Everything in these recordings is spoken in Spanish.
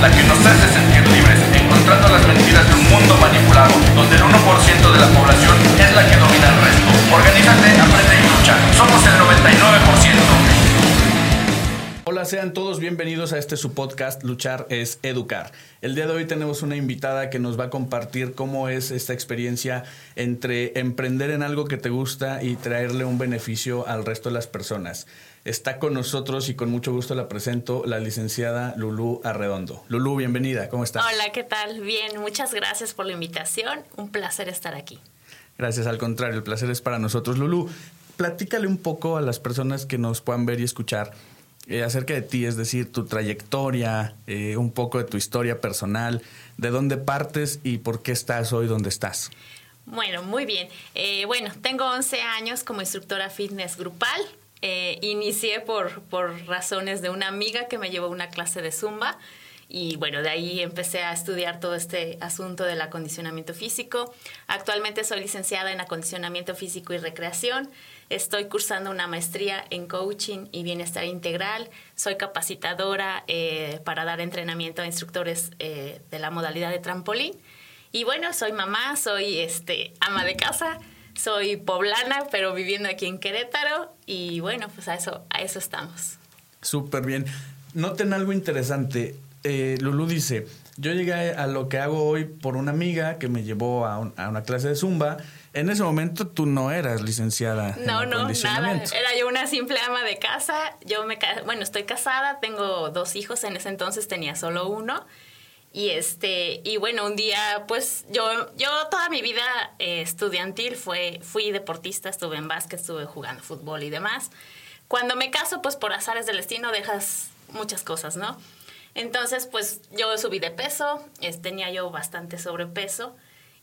la que nos hace sentir libres, encontrando las mentiras de un mundo manipulado, donde el 1% de la población es la que domina el resto. Organízate, aprende y lucha. Somos el 99%. Hola, sean todos bienvenidos a este su podcast Luchar es Educar. El día de hoy tenemos una invitada que nos va a compartir cómo es esta experiencia entre emprender en algo que te gusta y traerle un beneficio al resto de las personas. Está con nosotros y con mucho gusto la presento la licenciada Lulú Arredondo. Lulú, bienvenida, ¿cómo estás? Hola, ¿qué tal? Bien, muchas gracias por la invitación. Un placer estar aquí. Gracias, al contrario, el placer es para nosotros. Lulú, platícale un poco a las personas que nos puedan ver y escuchar eh, acerca de ti, es decir, tu trayectoria, eh, un poco de tu historia personal, de dónde partes y por qué estás hoy donde estás. Bueno, muy bien. Eh, bueno, tengo 11 años como instructora fitness grupal. Inicié por, por razones de una amiga que me llevó una clase de zumba. Y bueno, de ahí empecé a estudiar todo este asunto del acondicionamiento físico. Actualmente soy licenciada en acondicionamiento físico y recreación. Estoy cursando una maestría en coaching y bienestar integral. Soy capacitadora eh, para dar entrenamiento a instructores eh, de la modalidad de trampolín. Y bueno, soy mamá, soy este, ama de casa, soy poblana, pero viviendo aquí en Querétaro. Y bueno, pues a eso, a eso estamos. Súper bien. Noten algo interesante. Eh, Lulu dice, yo llegué a lo que hago hoy por una amiga que me llevó a, a una clase de zumba en ese momento tú no eras licenciada. No, no, nada. Era yo una simple ama de casa. Yo me, bueno, estoy casada, tengo dos hijos. En ese entonces tenía solo uno. Y este, y bueno, un día, pues yo, yo toda mi vida eh, estudiantil fue, fui deportista, estuve en básquet, estuve jugando fútbol y demás. Cuando me caso, pues por azares del destino dejas muchas cosas, ¿no? Entonces, pues yo subí de peso, tenía yo bastante sobrepeso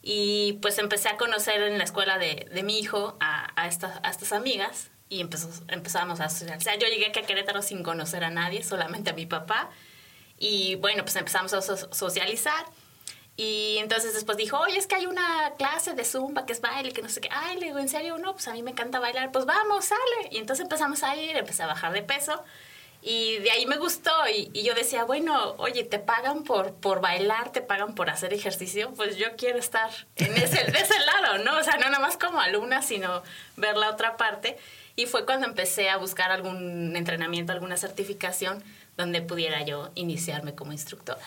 y pues empecé a conocer en la escuela de, de mi hijo a, estas, a estas amigas y empezó, empezamos a socializar. O sea, yo llegué aquí a Querétaro sin conocer a nadie, solamente a mi papá. Y bueno, pues empezamos a socializar. Y entonces después dijo, oye, es que hay una clase de zumba que es baile, que no sé qué. Ay, le digo, ¿en serio? No, pues a mí me encanta bailar. Pues vamos, sale. Y entonces empezamos a ir, empecé a bajar de peso. Y de ahí me gustó y, yo decía, bueno, oye, te pagan por, por bailar, te pagan por hacer ejercicio, pues yo quiero estar en ese, de ese lado, ¿no? O sea, no nada más como alumna, sino ver la otra parte. Y fue cuando empecé a buscar algún entrenamiento, alguna certificación donde pudiera yo iniciarme como instructora.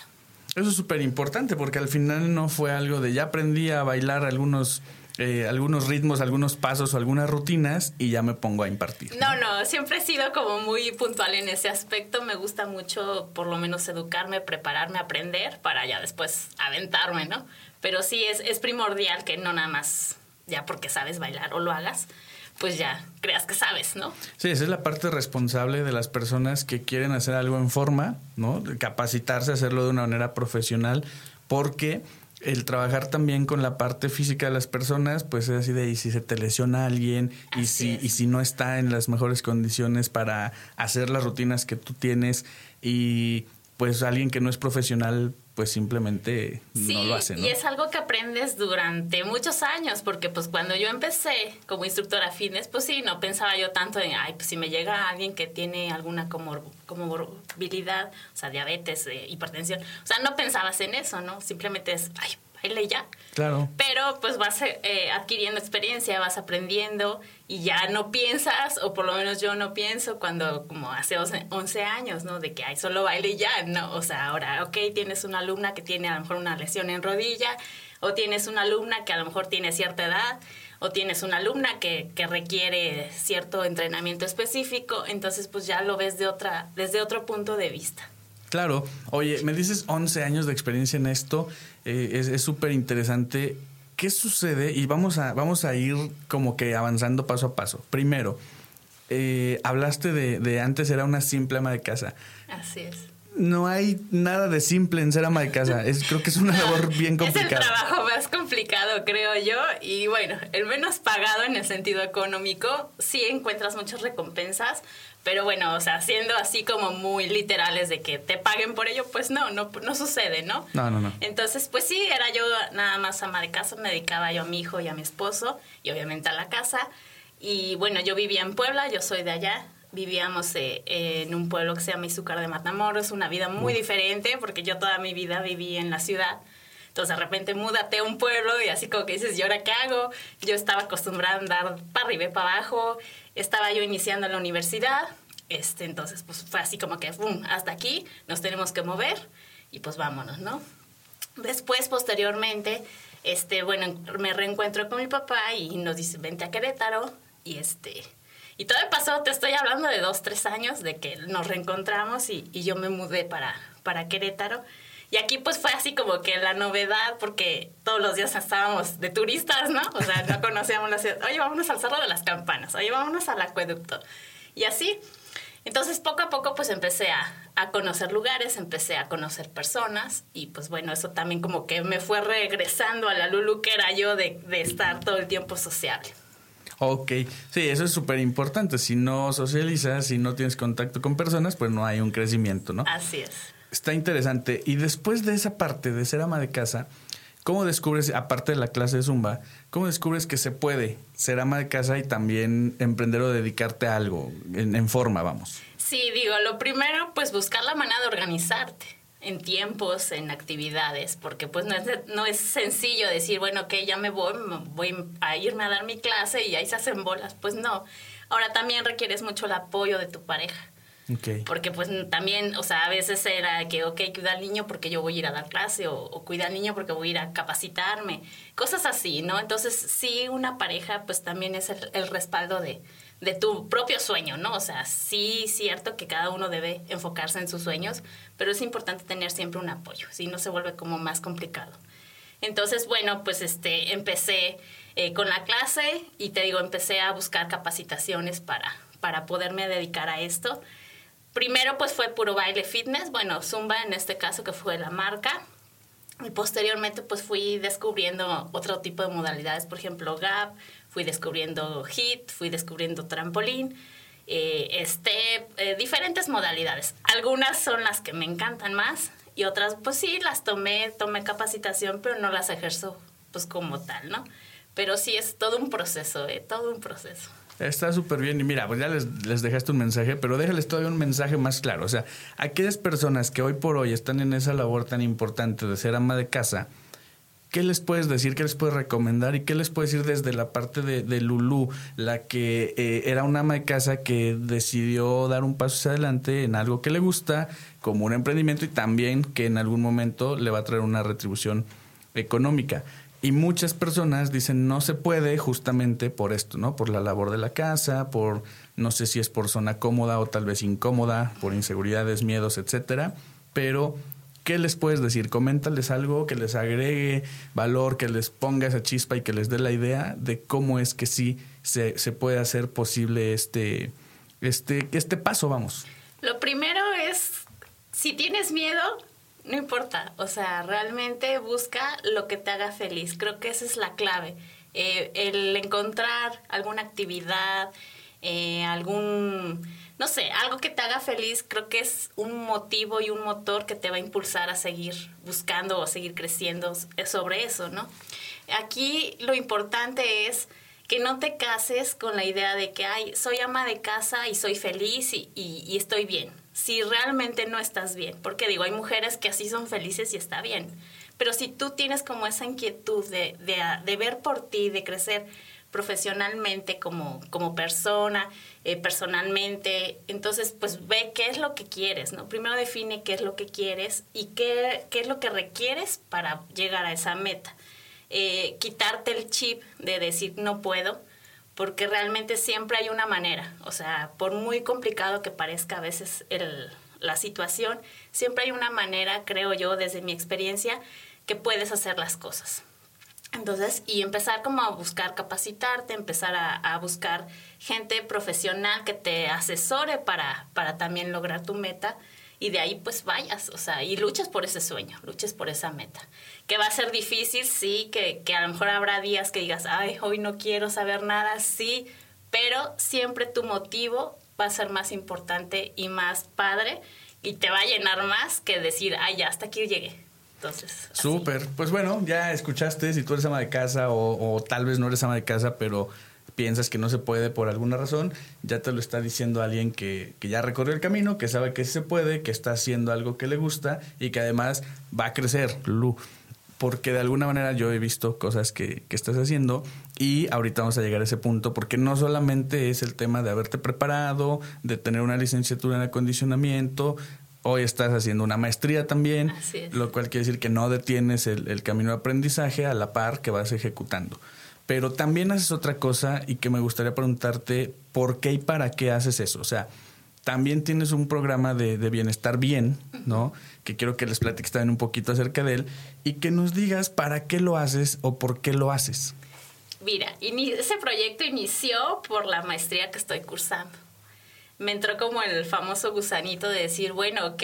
Eso es súper importante porque al final no fue algo de ya aprendí a bailar algunos eh, algunos ritmos, algunos pasos o algunas rutinas y ya me pongo a impartir. ¿no? no, siempre he sido como muy puntual en ese aspecto. Me gusta mucho por lo menos educarme, prepararme, aprender para ya después aventarme, ¿no? Pero sí es, es primordial que no nada más ya porque sabes bailar o lo hagas, pues ya creas que sabes, ¿no? Sí, esa es la parte responsable de las personas que quieren hacer algo en forma, ¿no? Capacitarse, hacerlo de una manera profesional, porque el trabajar también con la parte física de las personas, pues es así de, y si se te lesiona alguien, y si, y si no está en las mejores condiciones para hacer las rutinas que tú tienes, y pues alguien que no es profesional pues simplemente no lo hace. ¿no? Y es algo que aprendes durante muchos años, porque pues cuando yo empecé como instructora fitness, pues sí, no pensaba yo tanto en, ay, pues si me llega alguien que tiene alguna comor comorbilidad, o sea, diabetes, eh, hipertensión, o sea, no pensabas en eso, ¿no? Simplemente es, ay, baile ya. Claro. Pero pues vas eh, adquiriendo experiencia, vas aprendiendo y ya no piensas, o por lo menos yo no pienso cuando como hace 11 años, ¿no? De que hay solo baile y ya, ¿no? O sea, ahora, ok, tienes una alumna que tiene a lo mejor una lesión en rodilla, o tienes una alumna que a lo mejor tiene cierta edad, o tienes una alumna que, que requiere cierto entrenamiento específico, entonces pues ya lo ves de otra, desde otro punto de vista. Claro, oye, me dices 11 años de experiencia en esto, eh, es súper interesante. ¿Qué sucede? Y vamos a, vamos a ir como que avanzando paso a paso. Primero, eh, hablaste de, de antes era una simple ama de casa. Así es no hay nada de simple en ser ama de casa. Es, creo que es una labor bien complicada. Es el trabajo más complicado, creo yo. Y bueno, el menos pagado en el sentido económico. Sí encuentras muchas recompensas, pero bueno, o sea, siendo así como muy literales de que te paguen por ello, pues no, no, no sucede, ¿no? No, no, no. Entonces, pues sí, era yo nada más ama de casa, me dedicaba yo a mi hijo y a mi esposo, y obviamente a la casa. Y bueno, yo vivía en Puebla, yo soy de allá, vivíamos eh, en un pueblo que se llama Izúcar de Matamoros, una vida muy diferente, porque yo toda mi vida viví en la ciudad. Entonces de repente múdate a un pueblo y así como que dices, ¿y ahora qué hago? Yo estaba acostumbrada a andar para arriba y para abajo, estaba yo iniciando la universidad, este, entonces pues fue así como que, ¡pum!, hasta aquí, nos tenemos que mover y pues vámonos, ¿no? Después, posteriormente, este, bueno, me reencuentro con mi papá y nos dice, vente a Querétaro y este... Y todo pasó, te estoy hablando de dos, tres años de que nos reencontramos y, y yo me mudé para, para Querétaro. Y aquí pues fue así como que la novedad, porque todos los días estábamos de turistas, ¿no? O sea, no conocíamos la ciudad. Oye, vámonos al Cerro de las Campanas, oye, vámonos al acueducto. Y así. Entonces, poco a poco, pues empecé a, a conocer lugares, empecé a conocer personas y pues bueno, eso también como que me fue regresando a la Lulu que era yo de, de estar todo el tiempo sociable. Ok, sí, eso es súper importante. Si no socializas, si no tienes contacto con personas, pues no hay un crecimiento, ¿no? Así es. Está interesante. Y después de esa parte de ser ama de casa, ¿cómo descubres, aparte de la clase de Zumba, cómo descubres que se puede ser ama de casa y también emprender o dedicarte a algo en, forma, vamos? Sí, digo, lo primero, pues buscar la manera de organizarte en tiempos, en actividades, porque pues no es, no es sencillo decir, bueno, que ya me voy, voy a irme a dar mi clase y ahí se hacen bolas. Pues no. Ahora también requieres mucho el apoyo de tu pareja. Porque pues también, o sea, a veces era que, ok, cuida al niño porque yo voy a ir a dar clase o, cuida al niño porque voy a ir a capacitarme, cosas así, ¿no? Entonces sí, una pareja pues también es el, respaldo de, de tu propio sueño, ¿no? O sea, sí, cierto que cada uno debe enfocarse en sus sueños, pero es importante tener siempre un apoyo, si no se vuelve como más complicado. Entonces, bueno, pues este, empecé eh, con la clase y te digo, empecé a buscar capacitaciones para, para poderme dedicar a esto primero pues fue puro baile fitness, bueno, Zumba en este caso que fue la marca. Y posteriormente pues fui descubriendo otro tipo de modalidades, por ejemplo Gap, fui descubriendo HIT, fui descubriendo trampolín, eh, step, eh, diferentes modalidades. Algunas son las que me encantan más y otras pues sí, las tomé, tomé capacitación, pero no las ejerzo pues como tal, ¿no? Pero sí es todo un proceso, eh, todo un proceso. Está súper bien. Y mira, pues ya les, les, dejaste un mensaje, pero déjales todavía un mensaje más claro. O sea, aquellas personas que hoy por hoy están en esa labor tan importante de ser ama de casa, ¿qué les puedes decir? ¿Qué les puedes recomendar? ¿Y qué les puedes decir desde la parte de, de Lulú, la que eh, era una ama de casa que decidió dar un paso hacia adelante en algo que le gusta, como un emprendimiento y también que en algún momento le va a traer una retribución económica? Y muchas personas dicen no se puede justamente por esto, ¿no? Por la labor de la casa, por no sé si es por zona cómoda o tal vez incómoda, por inseguridades, miedos, etcétera. Pero, ¿qué les puedes decir? Coméntales algo que les agregue valor, que les ponga esa chispa y que les dé la idea de cómo es que sí se, se puede hacer posible este, este, este paso, vamos. Lo primero es, si tienes miedo, no importa, o sea, realmente busca lo que te haga feliz. Creo que esa es la clave. Eh, el encontrar alguna actividad, eh, algún, no sé, algo que te haga feliz, creo que es un motivo y un motor que te va a impulsar a seguir buscando o seguir creciendo sobre eso, ¿no? Aquí lo importante es que no te cases con la idea de que, ay, soy ama de casa y soy feliz y, y estoy bien si realmente no estás bien. Porque digo, hay mujeres que así son felices y está bien. Pero si tú tienes como esa inquietud de, de, ver por ti, de crecer profesionalmente como, como persona, eh, personalmente, entonces pues ve qué es lo que quieres, ¿no? Primero define qué es lo que quieres y qué, qué es lo que requieres para llegar a esa meta. Eh, quitarte el chip de decir no puedo, porque realmente siempre hay una manera, o sea, por muy complicado que parezca a veces la situación, siempre hay una manera, creo yo, desde mi experiencia, que puedes hacer las cosas. Entonces, y empezar como a buscar capacitarte, empezar a, a buscar gente profesional que te asesore para, para también lograr tu meta y de ahí pues vayas, o sea, y luches por ese sueño, luches por esa meta. Que va a ser difícil, sí, que, que a lo mejor habrá días que digas, ay, hoy no quiero saber nada, sí, pero siempre tu motivo va a ser más importante y más padre y te va a llenar más que decir, ay, ya hasta aquí llegué. Entonces. Súper. Pues bueno, ya escuchaste si tú eres ama de casa o, o tal vez no eres ama de casa, pero piensas que no se puede por alguna razón, ya te lo está diciendo alguien que, que ya recorrió el camino, que sabe que sí se puede, que está haciendo algo que le gusta y que además va a crecer, Lulu porque de alguna manera yo he visto cosas que, que, estás haciendo y ahorita vamos a llegar a ese punto porque no solamente es el tema de haberte preparado, de tener una licenciatura en acondicionamiento, hoy estás haciendo una maestría también, lo cual quiere decir que no detienes el, el, camino de aprendizaje a la par que vas ejecutando. Pero también haces otra cosa y que me gustaría preguntarte por qué y para qué haces eso. O sea, también tienes un programa de, de bienestar bien, ¿no? Que quiero que les platiques también un poquito acerca de él y que nos digas para qué lo haces o por qué lo haces. Mira, ese proyecto inició por la maestría que estoy cursando me entró como el famoso gusanito de decir, bueno, ok,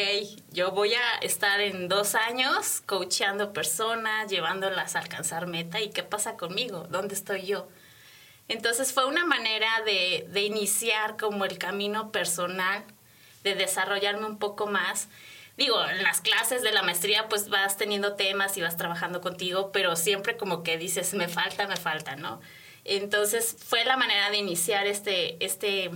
yo voy a estar en dos años coacheando personas, llevándolas a alcanzar meta, ¿y qué pasa conmigo? ¿Dónde estoy yo? Entonces fue una manera de, de iniciar como el camino personal, de desarrollarme un poco más. Digo, en las clases de la maestría pues vas teniendo temas y vas trabajando contigo, pero siempre como que dices, me falta, me falta, ¿no? Entonces fue la manera de iniciar este, este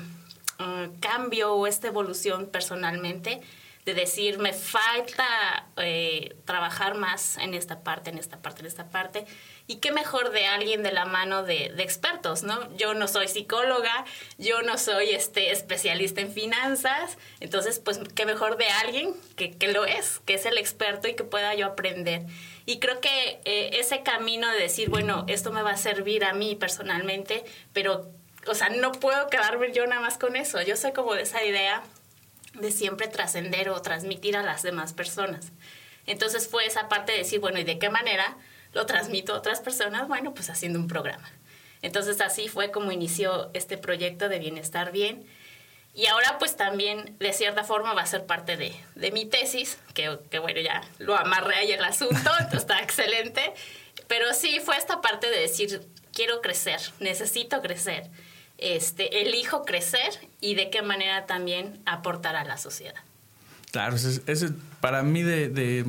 Mm, cambio o esta evolución personalmente de decir, me falta eh, trabajar más en esta parte, en esta parte, en esta parte. Y qué mejor de alguien de la mano de, expertos, ¿no? Yo no soy psicóloga, yo no soy este, especialista en finanzas, entonces, pues, qué mejor de alguien que, que lo es, que es el experto y que pueda yo aprender. Y creo que eh, ese camino de decir, bueno, esto me va a servir a mí personalmente, pero o sea, no puedo quedarme yo nada más con eso. Yo soy como de esa idea de siempre trascender o transmitir a las demás personas. Entonces fue esa parte de decir, bueno, ¿y de qué manera lo transmito a otras personas? Bueno, pues haciendo un programa. Entonces así fue como inició este proyecto de Bienestar Bien. Y ahora pues también de cierta forma va a ser parte de, de mi tesis, que, que, bueno, ya lo amarré ahí el asunto, entonces está excelente. Pero sí fue esta parte de decir, quiero crecer, necesito crecer este, elijo crecer y de qué manera también aportar a la sociedad. Claro, ese, para mí de, de,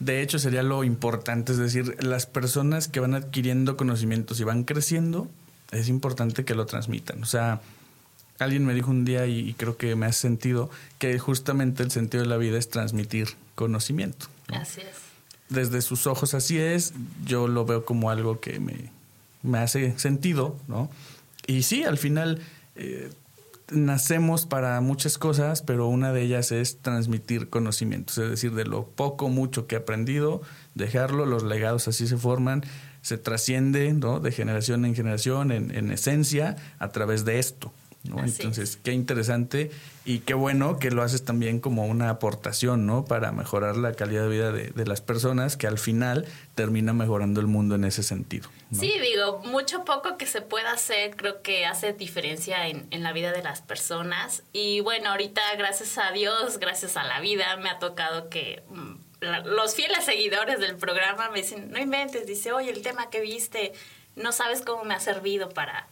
de, hecho sería lo importante, es decir, las personas que van adquiriendo conocimientos y van creciendo, es importante que lo transmitan. O sea, alguien me dijo un día y, creo que me hace sentido que justamente el sentido de la vida es transmitir conocimiento. Así es. Desde sus ojos así es, yo lo veo como algo que me, me hace sentido, ¿no? Y sí, al final eh, nacemos para muchas cosas, pero una de ellas es transmitir conocimientos, es decir, de lo poco, mucho que he aprendido, dejarlo, los legados así se forman, se trasciende ¿no? de generación en generación, en, en esencia, a través de esto. Entonces, qué interesante y qué bueno que lo haces también como una aportación, ¿no? Para mejorar la calidad de vida de, las personas, que al final termina mejorando el mundo en ese sentido. Sí, digo, mucho poco que se pueda hacer creo que hace diferencia en, en la vida de las personas. Y bueno, ahorita gracias a Dios, gracias a la vida, me ha tocado que mm, los fieles seguidores del programa me dicen, no inventes, dice, oye, el tema que viste, no sabes cómo me ha servido para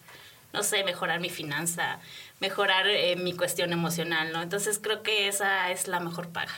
no sé, mejorar mi finanza, mejorar eh, mi cuestión emocional, ¿no? Entonces creo que esa es la mejor paga.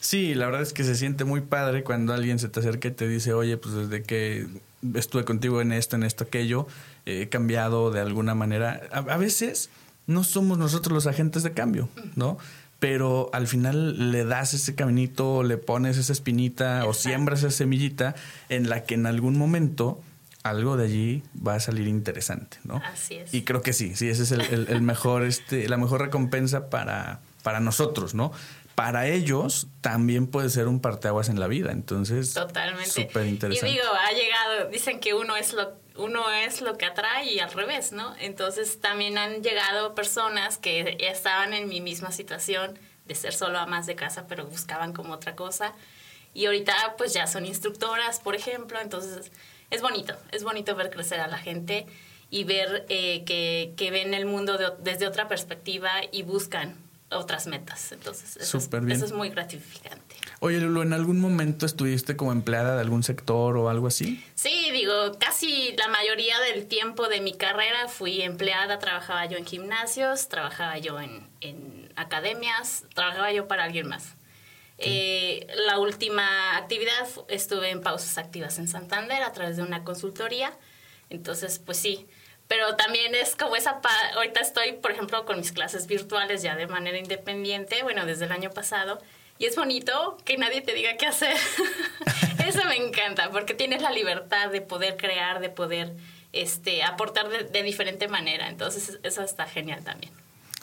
Sí, la verdad es que se siente muy padre cuando alguien se te acerca y te dice, oye, pues desde que estuve contigo en esto, en esto, aquello, he cambiado de alguna manera. A, veces no somos nosotros los agentes de cambio, ¿no? Pero al final le das ese caminito, le pones esa espinita o siembras esa semillita en la que en algún momento algo de allí va a salir interesante, ¿no? Así es. Y creo que sí, sí, ese es el, mejor, este, la mejor recompensa para, para nosotros, ¿no? Para ellos también puede ser un parteaguas en la vida, entonces. Totalmente. Súper interesante. Y digo, ha llegado, dicen que uno es lo, uno es lo que atrae y al revés, ¿no? Entonces también han llegado personas que estaban en mi misma situación de ser solo amas de casa, pero buscaban como otra cosa. Y ahorita pues ya son instructoras, por ejemplo, entonces es bonito, es bonito ver crecer a la gente y ver eh, que, que, ven el mundo desde otra perspectiva y buscan otras metas. Entonces, eso, es, eso es muy gratificante. Oye, Lulu, ¿en algún momento estuviste como empleada de algún sector o algo así? Sí, digo, casi la mayoría del tiempo de mi carrera fui empleada, trabajaba yo en gimnasios, trabajaba yo en, en academias, trabajaba yo para alguien más. Eh, la última actividad estuve en pausas activas en Santander a través de una consultoría. Entonces, pues sí, pero también es como esa, ahorita estoy, por ejemplo, con mis clases virtuales ya de manera independiente, bueno, desde el año pasado, y es bonito que nadie te diga qué hacer. Eso me encanta, porque tienes la libertad de poder crear, de poder este, aportar de, diferente manera, entonces eso está genial también.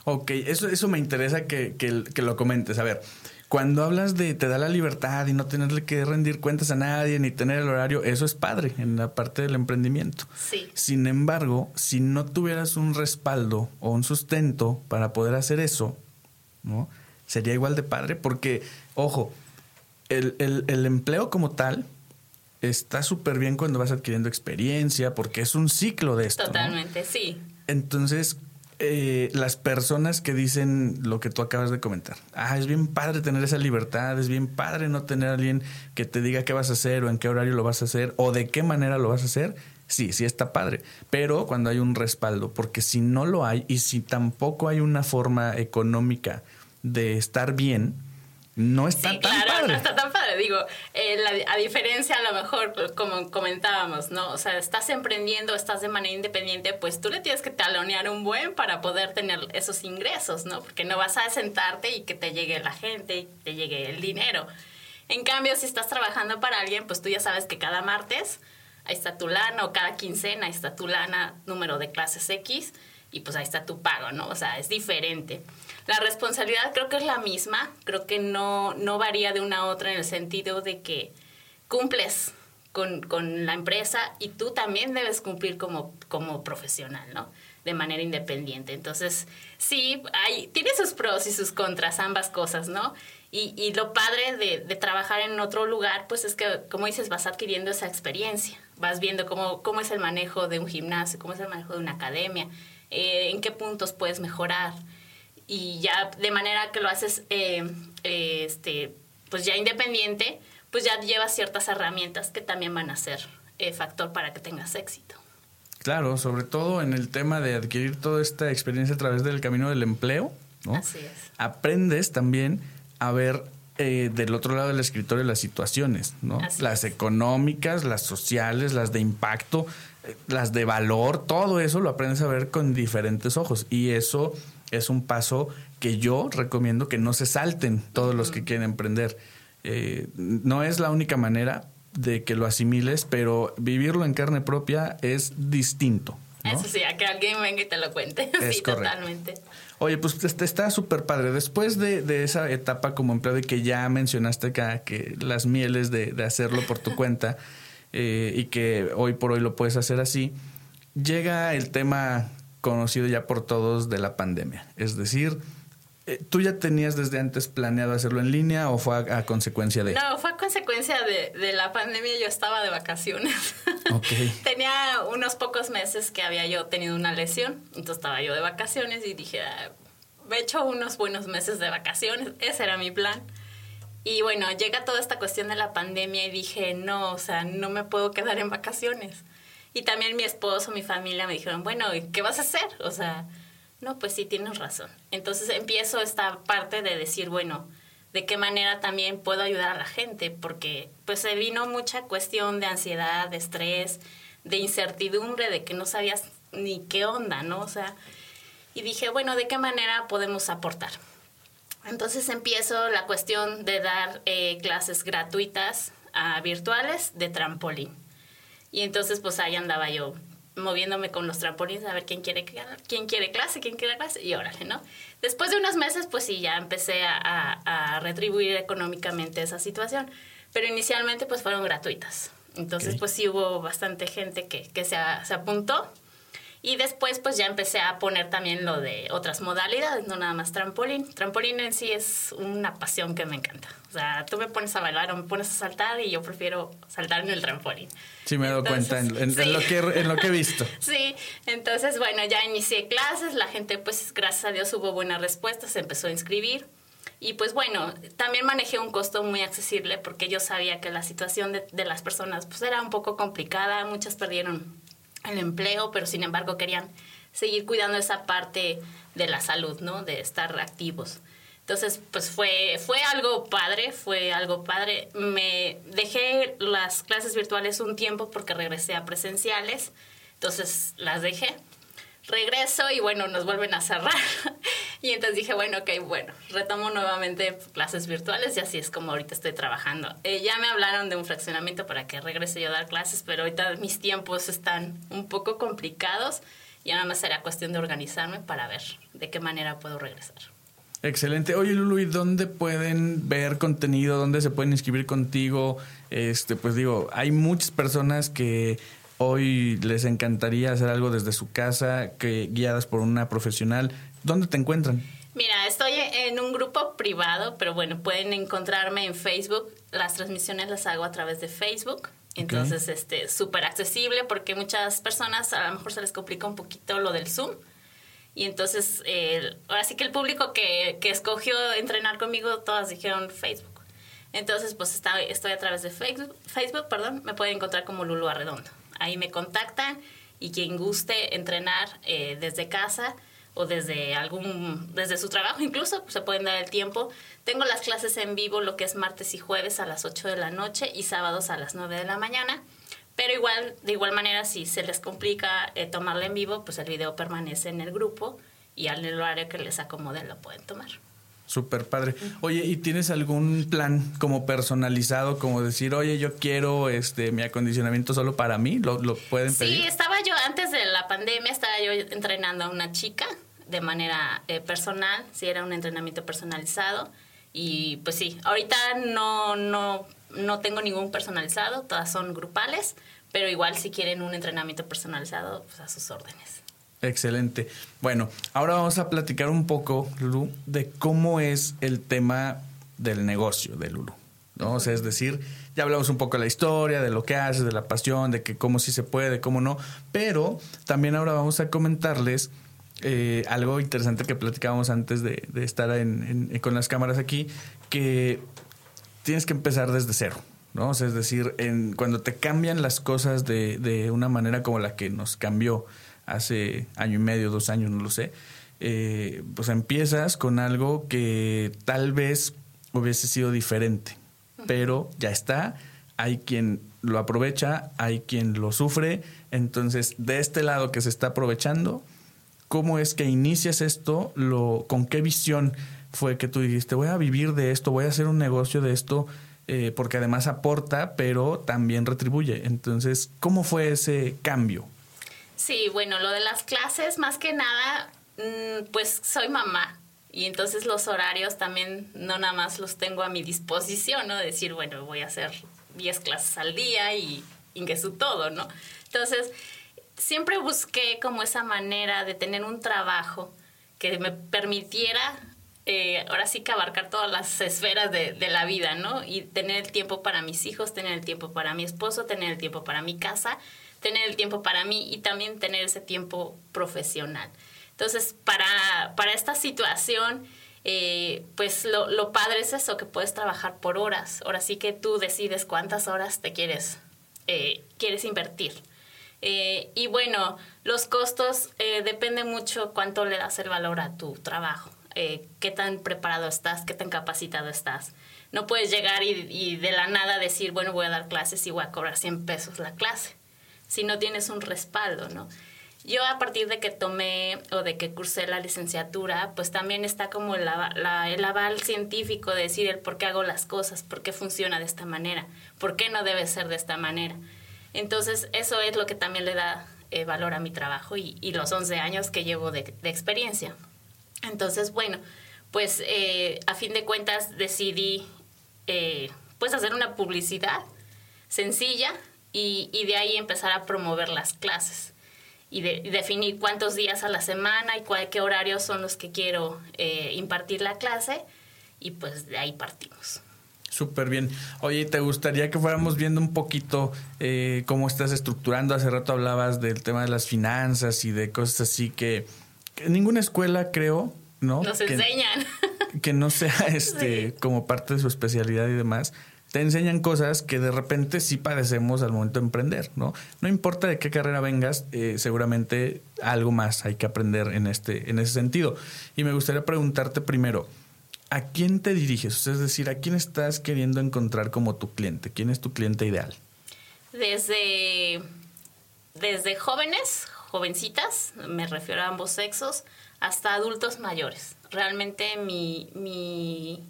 Ok, eso, eso me interesa que, que, que lo comentes. A ver, cuando hablas de te da la libertad y no tenerle que rendir cuentas a nadie ni tener el horario, eso es padre en la parte del emprendimiento. Sí. Sin embargo, si no tuvieras un respaldo o un sustento para poder hacer eso, ¿no? Sería igual de padre porque, ojo, el, el, el empleo como tal está súper bien cuando vas adquiriendo experiencia porque es un ciclo de esto. Totalmente, sí. Entonces, eh, las personas que dicen lo que tú acabas de comentar. Ah, es bien padre tener esa libertad, es bien padre no tener a alguien que te diga qué vas a hacer o en qué horario lo vas a hacer o de qué manera lo vas a hacer. Sí, sí está padre, pero cuando hay un respaldo, porque si no lo hay y si tampoco hay una forma económica de estar bien, no está sí, tan claro, padre. no está tan padre. Digo, eh, a diferencia a lo mejor, como comentábamos, ¿no? O sea, estás emprendiendo, estás de manera independiente, pues tú le tienes que talonear un buen para poder tener esos ingresos, ¿no? Porque no vas a sentarte y que te llegue la gente y te llegue el dinero. En cambio, si estás trabajando para alguien, pues tú ya sabes que cada martes ahí está tu lana o cada quincena ahí está tu lana, número de clases X y pues ahí está tu pago, ¿no? O sea, es diferente. La responsabilidad creo que es la misma, creo que no, no varía de una a otra en el sentido de que cumples con, con, la empresa y tú también debes cumplir como, como profesional, ¿no? De manera independiente. Entonces, sí, hay, tiene sus pros y sus contras, ambas cosas, ¿no? Y, y lo padre de, trabajar en otro lugar, pues es que, como dices, vas adquiriendo esa experiencia, vas viendo cómo, cómo es el manejo de un gimnasio, cómo es el manejo de una academia, eh, en qué puntos puedes mejorar y ya de manera que lo haces eh, eh, este pues ya independiente pues ya llevas ciertas herramientas que también van a ser eh, factor para que tengas éxito claro sobre todo en el tema de adquirir toda esta experiencia a través del camino del empleo ¿no? Así es. aprendes también a ver eh, del otro lado del escritorio las situaciones, ¿no? Así las es. económicas, las sociales, las de impacto, eh, las de valor, todo eso lo aprendes a ver con diferentes ojos y eso es un paso que yo recomiendo que no se salten todos los que quieren emprender. Eh, no es la única manera de que lo asimiles, pero vivirlo en carne propia es distinto. ¿no? Eso sí, a que alguien venga y te lo cuente. Es sí, correcto. totalmente. Oye, pues este está súper padre. Después de, de, esa etapa como empleado y que ya mencionaste acá que las mieles de, de hacerlo por tu cuenta eh, y que hoy por hoy lo puedes hacer así, llega el tema conocido ya por todos de la pandemia. Es decir, eh, ¿tú ya tenías desde antes planeado hacerlo en línea o fue a, a consecuencia de...? No, fue a consecuencia de, de, la pandemia. Yo estaba de vacaciones. Ok. Tenía unos pocos meses que había yo tenido una lesión. Entonces estaba yo de vacaciones y dije, ah, me he hecho unos buenos meses de vacaciones. Ese era mi plan. Y bueno, llega toda esta cuestión de la pandemia y dije, no, o sea, no me puedo quedar en vacaciones. Y también mi esposo, mi familia me dijeron, bueno, ¿qué vas a hacer? O sea, no, pues sí, tienes razón. Entonces empiezo esta parte de decir, bueno, ¿de qué manera también puedo ayudar a la gente? Porque pues se vino mucha cuestión de ansiedad, de estrés, de incertidumbre, de que no sabías ni qué onda, ¿no? O sea, y dije, bueno, ¿de qué manera podemos aportar? Entonces empiezo la cuestión de dar eh, clases gratuitas a virtuales de trampolín. Y entonces pues ahí andaba yo moviéndome con los trampolines a ver quién quiere, quién quiere clase, quién quiere clase, y órale, ¿no? Después de unos meses, pues sí, ya empecé a, a, a retribuir económicamente esa situación, pero inicialmente pues fueron gratuitas. Entonces Ok. pues sí hubo bastante gente que, que se, se apuntó y después pues ya empecé a poner también lo de otras modalidades, no nada más trampolín. Trampolín en sí es una pasión que me encanta. O sea, tú me pones a bailar o me pones a saltar y yo prefiero saltar en el trampolín. Sí, me he dado cuenta en, en- en sí. lo que, en lo que he visto. Sí, entonces bueno, ya inicié clases, la gente pues gracias a Dios hubo buena respuesta, se empezó a inscribir. Y pues bueno, también manejé un costo muy accesible porque yo sabía que la situación de, de las personas pues era un poco complicada, muchas perdieron el empleo, pero sin embargo querían seguir cuidando esa parte de la salud, ¿no? De estar activos. Entonces, pues fue, fue algo padre, fue algo padre. Me dejé las clases virtuales un tiempo porque regresé a presenciales, entonces las dejé. regreso y bueno, nos vuelven a cerrar. y entonces dije, bueno, ok, bueno, retomo nuevamente clases virtuales y así es como ahorita estoy trabajando. Eh, ya me hablaron de un fraccionamiento para que regrese yo a dar clases, pero ahorita mis tiempos están un poco complicados y nada más será cuestión de organizarme para ver de qué manera puedo regresar. Excelente. Oye, Lulu, ¿y dónde pueden ver contenido? ¿Dónde se pueden inscribir contigo? Este, pues digo, hay muchas personas que hoy les encantaría hacer algo desde su casa, que guiadas por una profesional. ¿Dónde te encuentran? Mira, estoy en un grupo privado, pero bueno, pueden encontrarme en Facebook. Las transmisiones las hago a través de Facebook. Entonces, este, súper accesible porque muchas personas a lo mejor se les complica un poquito lo del Zoom. Y entonces, eh, ahora sí que el público que, que escogió entrenar conmigo, todas dijeron Facebook. Entonces, pues está, estoy a través de Facebook, Facebook, perdón, me pueden encontrar como Lulu Arredondo. Ahí me contactan y quien guste entrenar eh, desde casa o desde algún desde su trabajo incluso pues, se pueden dar el tiempo. Tengo las clases en vivo lo que es martes y jueves a las 8 de la noche y sábados a las 9 de la mañana. Pero igual, de igual manera, si se les complica eh, tomarla en vivo, pues el video permanece en el grupo y al horario que les acomode lo pueden tomar. Súper padre. Oye, ¿y tienes algún plan como personalizado, como decir, oye, yo quiero este mi acondicionamiento solo para mí? ¿Lo, lo pueden pedir? Sí, estaba yo, antes de la pandemia, estaba yo entrenando a una chica de manera eh, personal, sí, era un entrenamiento personalizado. Y pues sí, ahorita no, no, no tengo ningún personalizado, todas son grupales, pero igual si quieren un entrenamiento personalizado, pues a sus órdenes. Excelente. Bueno, ahora vamos a platicar un poco, Lulu, de cómo es el tema del negocio de Lulu. ¿no? O sea, es decir, ya hablamos un poco de la historia, de lo que haces, de la pasión, de que cómo sí se puede, cómo no, pero también ahora vamos a comentarles eh, algo interesante que platicábamos antes de, estar con las cámaras aquí, que tienes que empezar desde cero. ¿no? O sea, es decir, en, cuando te cambian las cosas de, de una manera como la que nos cambió hace año y medio, dos años, no lo sé, eh, pues empiezas con algo que tal vez hubiese sido diferente, pero ya está, hay quien lo aprovecha, hay quien lo sufre, entonces de este lado que se está aprovechando, ¿cómo es que inicias esto? Lo, ¿Con qué visión fue que tú dijiste, voy a vivir de esto, voy a hacer un negocio de esto? Eh, porque además aporta, pero también retribuye. Entonces, ¿cómo fue ese cambio? Sí, bueno, lo de las clases, más que nada, mm, pues soy mamá. Y entonces los horarios también no nada más los tengo a mi disposición, ¿no? Decir, bueno, voy a hacer 10 clases al día y ingreso todo, ¿no? Entonces, siempre busqué como esa manera de tener un trabajo que me permitiera eh, ahora sí que abarcar todas las esferas de, de, la vida, ¿no? Y tener el tiempo para mis hijos, tener el tiempo para mi esposo, tener el tiempo para mi casa tener el tiempo para mí y también tener ese tiempo profesional. Entonces, para, para esta situación, eh, pues lo, lo, padre es eso, que puedes trabajar por horas. Ahora sí que tú decides cuántas horas te quieres, eh, quieres invertir. Eh, y bueno, los costos eh, depende mucho cuánto le das el valor a tu trabajo, qué tan preparado estás, qué tan capacitado estás. No puedes llegar y, de la nada decir, bueno, voy a dar clases y voy a cobrar 100 pesos la clase si no tienes un respaldo, ¿no? Yo a partir de que tomé o de que cursé la licenciatura, pues también está como el aval científico de decir el por qué hago las cosas, por qué funciona de esta manera, por qué no debe ser de esta manera. Entonces eso es lo que también le da eh, valor a mi trabajo y, los 11 años que llevo de, experiencia. Entonces, bueno, pues eh, a fin de cuentas decidí eh, pues hacer una publicidad sencilla, y, de ahí empezar a promover las clases y, definir cuántos días a la semana y cuál, qué horarios son los que quiero impartir la clase y pues de ahí partimos. Súper bien. Oye, ¿te gustaría que fuéramos viendo un poquito eh, cómo estás estructurando? Hace rato hablabas del tema de las finanzas y de cosas así que, en ninguna escuela, creo, ¿no? Nos enseñan. Que no sea este como parte de su especialidad y demás te enseñan cosas que de repente sí padecemos al momento de emprender, ¿no? No importa de qué carrera vengas, eh, seguramente algo más hay que aprender en, este, en ese sentido. Y me gustaría preguntarte primero, ¿a quién te diriges? es decir, ¿a quién estás queriendo encontrar como tu cliente? ¿Quién es tu cliente ideal? Desde, desde jóvenes, jovencitas, me refiero a ambos sexos, hasta adultos mayores. Realmente mi, mi,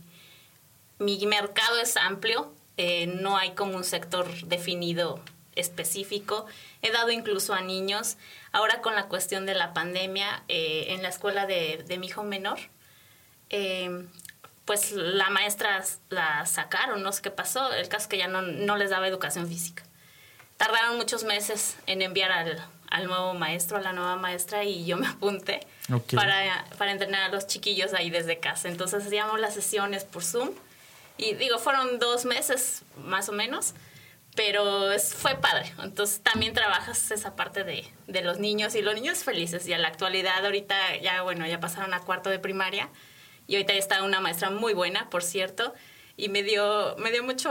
mi mercado es amplio, eh, no hay como un sector definido específico. He dado incluso a niños. Ahora con la cuestión de la pandemia, eh, en la escuela de, mi hijo menor, eh, pues la maestra la sacaron, no sé qué pasó. El caso es que ya no, no les daba educación física. Tardaron muchos meses en enviar al, al nuevo maestro, a la nueva maestra, y yo me apunté para, para entrenar a los chiquillos ahí desde casa. Entonces hacíamos las sesiones por Zoom. Y digo, fueron dos meses más o menos pero es, fue padre. Entonces también trabajas esa parte de, de, los niños y los niños felices. Y a la actualidad ahorita ya, bueno, ya pasaron a cuarto de primaria y ahorita está una maestra muy buena, por cierto. Y me dio, me dio mucho,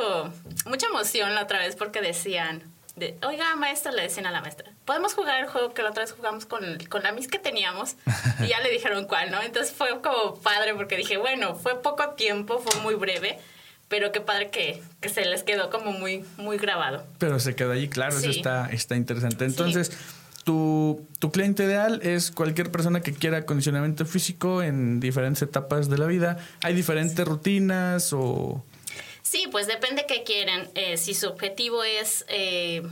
mucha emoción la otra vez porque decían, de, oiga maestra, le decían a la maestra, podemos jugar el juego que la otra vez jugamos con, con la mis que teníamos y ya le dijeron cuál, ¿no? Entonces fue como padre porque dije, bueno, fue poco tiempo, fue muy breve pero qué padre que, se les quedó como muy, muy grabado. Pero se quedó allí, claro, eso está, está interesante. Entonces, tu, tu cliente ideal es cualquier persona que quiera acondicionamiento físico en diferentes etapas de la vida. ¿Hay diferentes rutinas o...? Sí, pues depende qué quieren. Eh, si su objetivo es eh,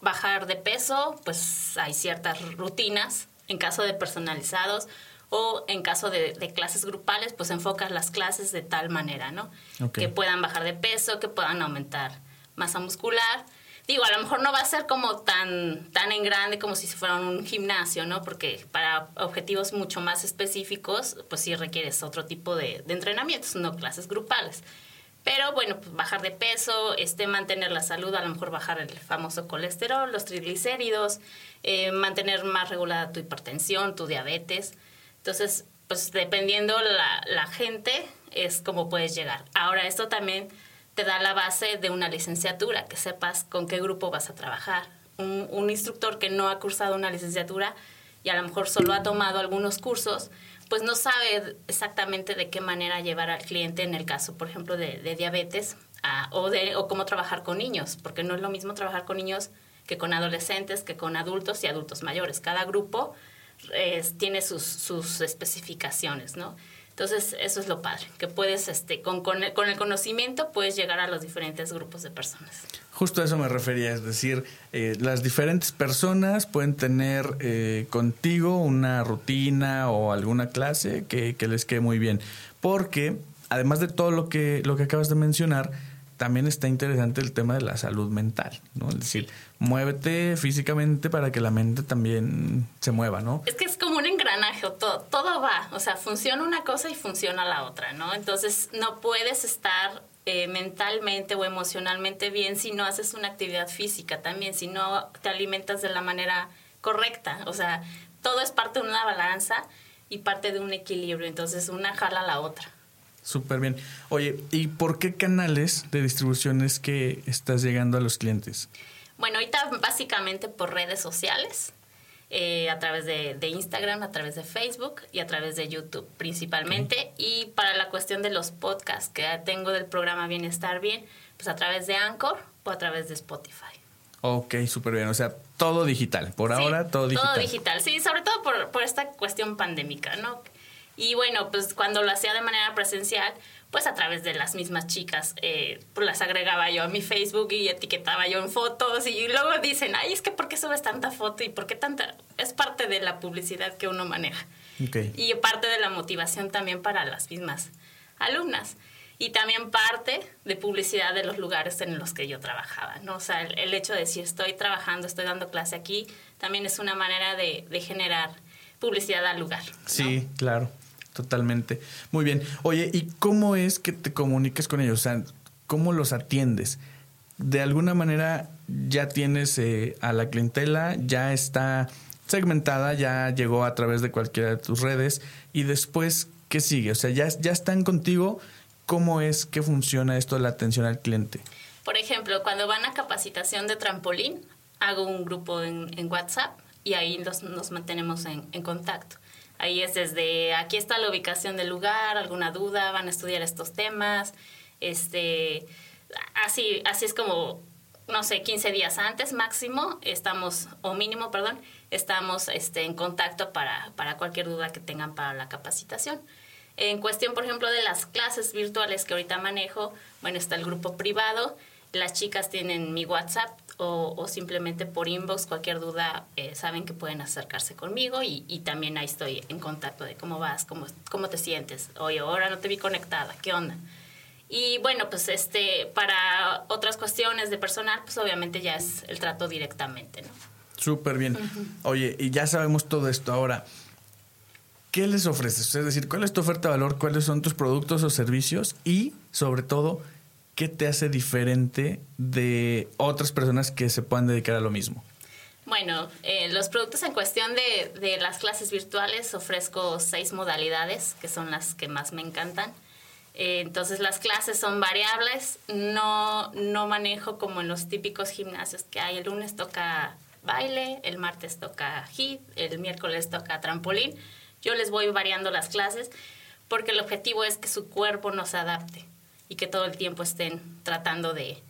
bajar de peso, pues hay ciertas rutinas en caso de personalizados o en caso de, clases grupales, pues enfocas las clases de tal manera, ¿no? Que puedan bajar de peso, que puedan aumentar masa muscular. Digo, a lo mejor no va a ser como tan, tan en grande como si fuera un gimnasio, ¿no? Porque para objetivos mucho más específicos, pues sí requieres otro tipo de, entrenamientos, no clases grupales. Pero bueno, pues bajar de peso, este, mantener la salud, a lo mejor bajar el famoso colesterol, los triglicéridos, eh, mantener más regulada tu hipertensión, tu diabetes. Entonces, pues dependiendo la, la gente, es como puedes llegar. Ahora, esto también te da la base de una licenciatura, que sepas con qué grupo vas a trabajar. Un, instructor que no ha cursado una licenciatura y a lo mejor solo ha tomado algunos cursos, pues no sabe exactamente de qué manera llevar al cliente en el caso, por ejemplo, de, diabetes o, de, o cómo trabajar con niños, porque no es lo mismo trabajar con niños que con adolescentes, que con adultos y adultos mayores. Cada grupo tiene sus, sus especificaciones, ¿no? Entonces, eso es lo padre, que puedes, este, con, con, el, conocimiento, puedes llegar a los diferentes grupos de personas. Justo a eso me refería, es decir, eh, las diferentes personas pueden tener eh, contigo una rutina o alguna clase que, que les quede muy bien, porque además de todo lo que, lo que acabas de mencionar, también está interesante el tema de la salud mental, ¿no? Es decir, muévete físicamente para que la mente también se mueva, ¿no? Es que es como un engranaje, todo, todo va, o sea, funciona una cosa y funciona la otra, ¿no? Entonces no puedes estar eh, mentalmente o emocionalmente bien si no haces una actividad física también, si no te alimentas de la manera correcta, o sea, todo es parte de una balanza y parte de un equilibrio, entonces una jala a la otra. Súper bien. Oye, ¿y por qué canales de distribución es que estás llegando a los clientes? Bueno, ahorita básicamente por redes sociales, eh, a través de, Instagram, a través de Facebook y a través de YouTube principalmente. Y para la cuestión de los podcasts que tengo del programa Bienestar Bien, pues a través de Anchor o a través de Spotify. Ok, súper bien. O sea, todo digital. Por ahora, todo digital. Todo digital, sí, sobre todo por, por esta cuestión pandémica, ¿no? Y bueno, pues cuando lo hacía de manera presencial, pues a través de las mismas chicas, eh, pues las agregaba yo a mi Facebook y etiquetaba yo en fotos y luego dicen, ay, es que ¿por qué subes tanta foto y por qué tanta? Es parte de la publicidad que uno maneja. Y parte de la motivación también para las mismas alumnas. Y también parte de publicidad de los lugares en los que yo trabajaba, ¿no? O sea, el, hecho de decir estoy trabajando, estoy dando clase aquí, también es una manera de, de generar publicidad al lugar. Sí, claro. Totalmente. Muy bien. Oye, ¿y cómo es que te comuniques con ellos? O sea, ¿cómo los atiendes? De alguna manera ya tienes eh, a la clientela, ya está segmentada, ya llegó a través de cualquiera de tus redes y después, ¿qué sigue? O sea, ya, ya están contigo. ¿Cómo es que funciona esto de la atención al cliente? Por ejemplo, cuando van a capacitación de trampolín, hago un grupo en, WhatsApp y ahí nos mantenemos en, en contacto. Ahí es desde aquí está la ubicación del lugar, alguna duda, van a estudiar estos temas. Este, así, así es como no sé, 15 días antes máximo, estamos, o mínimo, perdón, estamos este, en contacto para, para cualquier duda que tengan para la capacitación. En cuestión, por ejemplo, de las clases virtuales que ahorita manejo, bueno, está el grupo privado, las chicas tienen mi WhatsApp o, simplemente por inbox, cualquier duda, eh, saben que pueden acercarse conmigo y, y, también ahí estoy en contacto de cómo vas, cómo, cómo te sientes. Oye, ahora no te vi conectada, ¿qué onda? Y bueno, pues este, para otras cuestiones de personal, pues obviamente ya es el trato directamente, ¿no? Súper bien. Oye, y ya sabemos todo esto ahora. ¿Qué les ofreces? Es decir, ¿cuál es tu oferta de valor? ¿Cuáles son tus productos o servicios? Y, sobre todo, ¿qué te hace diferente de otras personas que se puedan dedicar a lo mismo? Bueno, eh, los productos en cuestión de, las clases virtuales ofrezco seis modalidades, que son las que más me encantan. Eh, entonces las clases son variables, no, no manejo como en los típicos gimnasios que hay. El lunes toca baile, el martes toca hit, el miércoles toca trampolín yo les voy variando las clases porque el objetivo es que su cuerpo no se adapte y que todo el tiempo estén tratando de...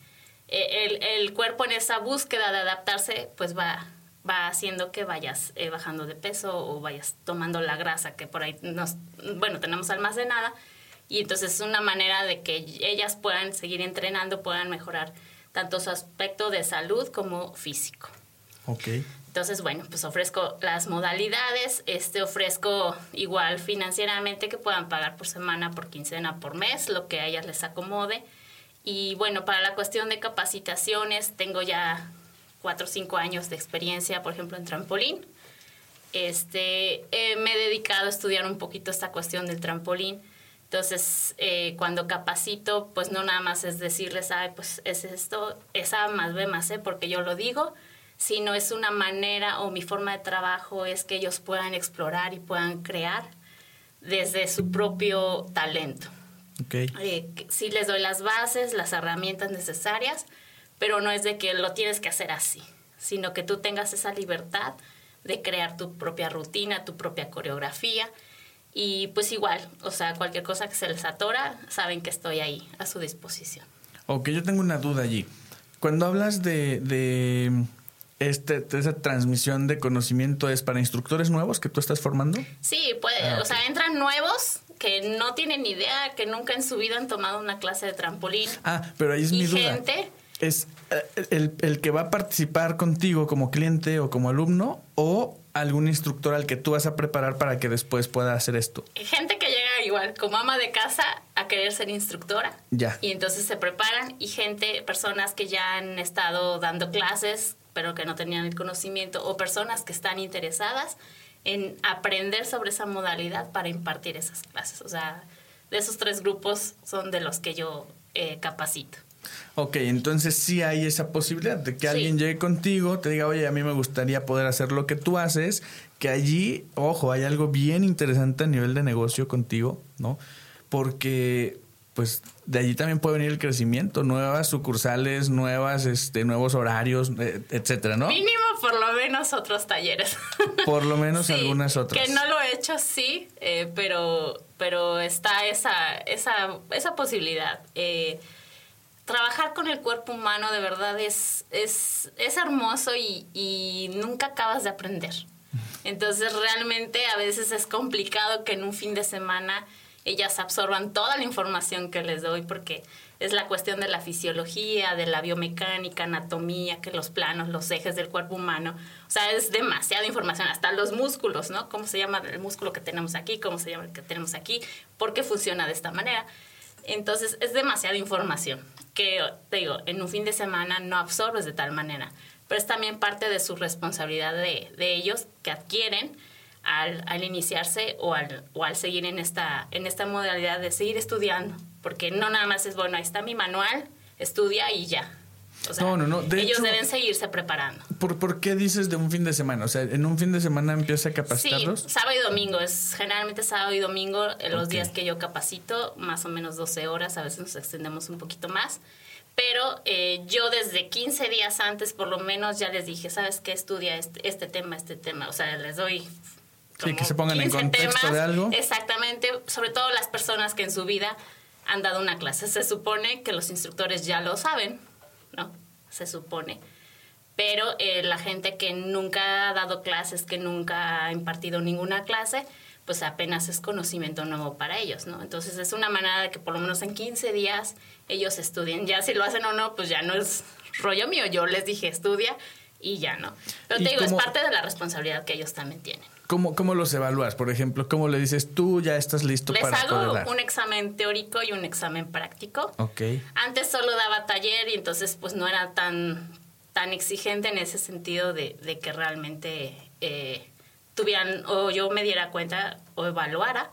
Eh, el, cuerpo en esa búsqueda de adaptarse pues va, va haciendo que vayas eh, bajando de peso o vayas tomando la grasa que por ahí nos, bueno, tenemos almacenada y entonces es una manera de que ellas puedan seguir entrenando, puedan mejorar tanto su aspecto de salud como físico. Ok. Entonces, bueno, pues ofrezco las modalidades, este ofrezco igual financieramente que puedan pagar por semana, por quincena, por mes, lo que a ellas les acomode. Y bueno, para la cuestión de capacitaciones, tengo ya cuatro o cinco años de experiencia, por ejemplo, en trampolín. Este, eh, me he dedicado a estudiar un poquito esta cuestión del trampolín. Entonces, eh, cuando capacito, pues no nada más es decirles, ay, pues es esto, es A más B más C, porque yo lo digo, sino es una manera o mi forma de trabajo es que ellos puedan explorar y puedan crear desde su propio talento. Okay. Eh, sí les doy las bases, las herramientas necesarias, pero no es de que lo tienes que hacer así, sino que tú tengas esa libertad de crear tu propia rutina, tu propia coreografía. Y pues igual, o sea, cualquier cosa que se les atora, saben que estoy ahí a su disposición. Ok, yo tengo una duda allí. Cuando hablas de este, esa transmisión de conocimiento es para instructores nuevos que tú estás formando? Sí, puede, ah, o sea, entran nuevos que no tienen idea, que nunca en su vida han tomado una clase de trampolín. Ah, pero ahí es mi duda. Gente, ¿Es eh, el, el, que va a participar contigo como cliente o como alumno o algún instructor al que tú vas a preparar para que después pueda hacer esto? Gente que llega igual como ama de casa a querer ser instructora. Ya. Y entonces se preparan y gente, personas que ya han estado dando clases, pero que no tenían el conocimiento, o personas que están interesadas en aprender sobre esa modalidad para impartir esas clases. O sea, de esos tres grupos son de los que yo eh, capacito. Ok, entonces sí hay esa posibilidad de que alguien llegue contigo, te diga, oye, a mí me gustaría poder hacer lo que tú haces, que allí, ojo, hay algo bien interesante a nivel de negocio contigo, ¿no? Porque pues de allí también puede venir el crecimiento, nuevas sucursales, nuevas, este, nuevos horarios, eh, etcétera, ¿no? Mínimo por lo menos otros talleres. Por lo menos algunas otras. Que no lo he hecho, sí, eh, pero, pero está esa, esa, esa posibilidad. Eh, trabajar con el cuerpo humano de verdad es, es, es hermoso y, y nunca acabas de aprender. Entonces realmente a veces es complicado que en un fin de semana ellas absorban toda la información que les doy porque es la cuestión de la fisiología, de la biomecánica, anatomía, que los planos, los ejes del cuerpo humano. O sea, es demasiada información, hasta los músculos, ¿no? ¿Cómo se llama el músculo que tenemos aquí? ¿Cómo se llama el que tenemos aquí? ¿Por qué funciona de esta manera? Entonces, es demasiada información que, te digo, en un fin de semana no absorbes de tal manera. Pero es también parte de su responsabilidad de, de ellos que adquieren al, al iniciarse o al, o al seguir en esta, en esta modalidad de seguir estudiando, porque no nada más es, bueno, ahí está mi manual, estudia y ya. O sea, no, no, no. ellos deben seguirse preparando. ¿por, ¿Por qué dices de un fin de semana? O sea, ¿en un fin de semana empieza a capacitarlos? Sí, sábado y domingo. Es generalmente sábado y domingo los días que yo capacito, más o menos 12 horas, a veces nos extendemos un poquito más. Pero eh, yo desde 15 días antes, por lo menos, ya les dije, ¿sabes qué? Estudia este, este tema, este tema. O sea, les doy Sí, que se pongan en contexto de algo. Exactamente, sobre todo las personas que en su vida han dado una clase. Se supone que los instructores ya lo saben, ¿no? se supone. Pero eh, la gente que nunca ha dado clases, que nunca ha impartido ninguna clase, pues apenas es conocimiento nuevo para ellos, ¿no? Entonces es una manera de que por lo menos en 15 días ellos estudien. Ya si lo hacen o no, pues ya no es rollo mío. Yo les dije estudia y ya no. Pero te digo, es parte de la responsabilidad que ellos también tienen. ¿Cómo, ¿Cómo los evalúas? Por ejemplo, ¿cómo le dices tú ya estás listo Les para hago poder dar? un examen teórico y un examen práctico. Ok. Antes solo daba taller y entonces pues no era tan, tan exigente en ese sentido de, de que realmente eh, tuvieran o yo me diera cuenta o evaluara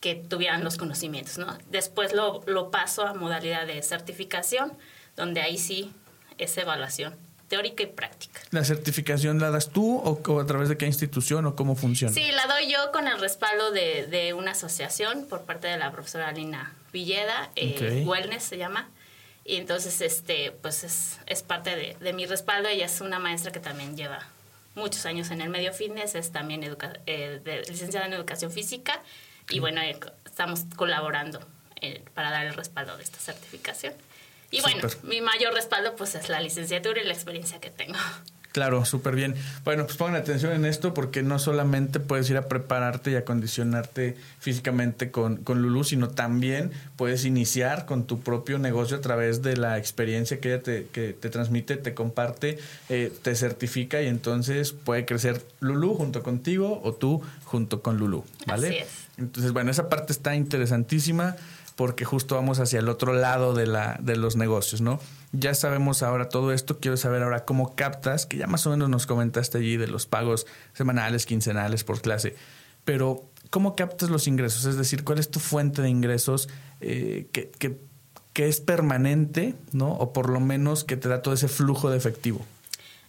que tuvieran los conocimientos, ¿no? Después lo, lo paso a modalidad de certificación, donde ahí sí es evaluación teórica y práctica. ¿La certificación la das tú o, o a través de qué institución o cómo funciona? Sí, la doy yo con el respaldo de, de una asociación por parte de la profesora Lina Villeda, eh, Ok. Wellness se llama. Y entonces, este, pues es, es parte de, de mi respaldo. Ella es una maestra que también lleva muchos años en el medio fitness, es también educa- eh, de- licenciada en educación física. Y bueno, eh, estamos colaborando eh, para dar el respaldo de esta certificación. Y bueno, mi mayor respaldo pues es la licenciatura y la experiencia que tengo. Claro, súper bien. Bueno, pues pongan atención en esto porque no solamente puedes ir a prepararte y acondicionarte físicamente con, con Lulu, sino también puedes iniciar con tu propio negocio a través de la experiencia que ella te, que te transmite, te comparte, eh, te certifica y entonces puede crecer Lulu junto contigo o tú junto con Lulu, ¿vale? Así es. Entonces, bueno, esa parte está interesantísima porque justo vamos hacia el otro lado de, la, de los negocios, ¿no? Ya sabemos ahora todo esto, quiero saber ahora cómo captas, que ya más o menos nos comentaste allí de los pagos semanales, quincenales por clase, pero ¿cómo captas los ingresos? Es decir, ¿cuál es tu fuente de ingresos eh, que, que, es permanente, ¿no? O por lo menos que te da todo ese flujo de efectivo.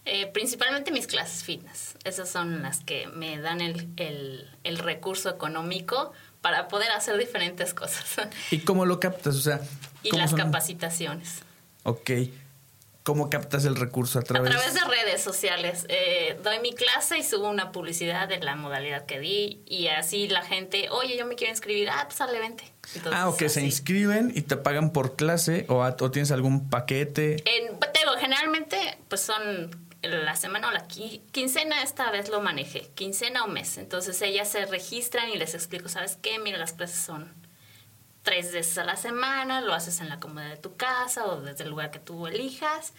Eh, principalmente mis clases fitness. Esas son las que me dan el, el recurso económico para poder hacer diferentes cosas. ¿Y cómo lo captas? O sea, y ¿cómo las son? capacitaciones. Ok. ¿Cómo captas el recurso a través? A través de redes sociales. Eh, doy mi clase y subo una publicidad de la modalidad que di y así la gente, oye, yo me quiero inscribir. Ah, pues sale, vente. Entonces, ah, ok, se así. inscriben y te pagan por clase o, a- o tienes algún paquete. En, digo, generalmente, pues son la semana o la qui- quincena, esta vez lo manejé, quincena o mes. Entonces ellas se registran y les explico, ¿sabes qué? Mira, las clases son tres veces a la semana, lo haces en la comodidad de tu casa o desde el lugar que tú elijas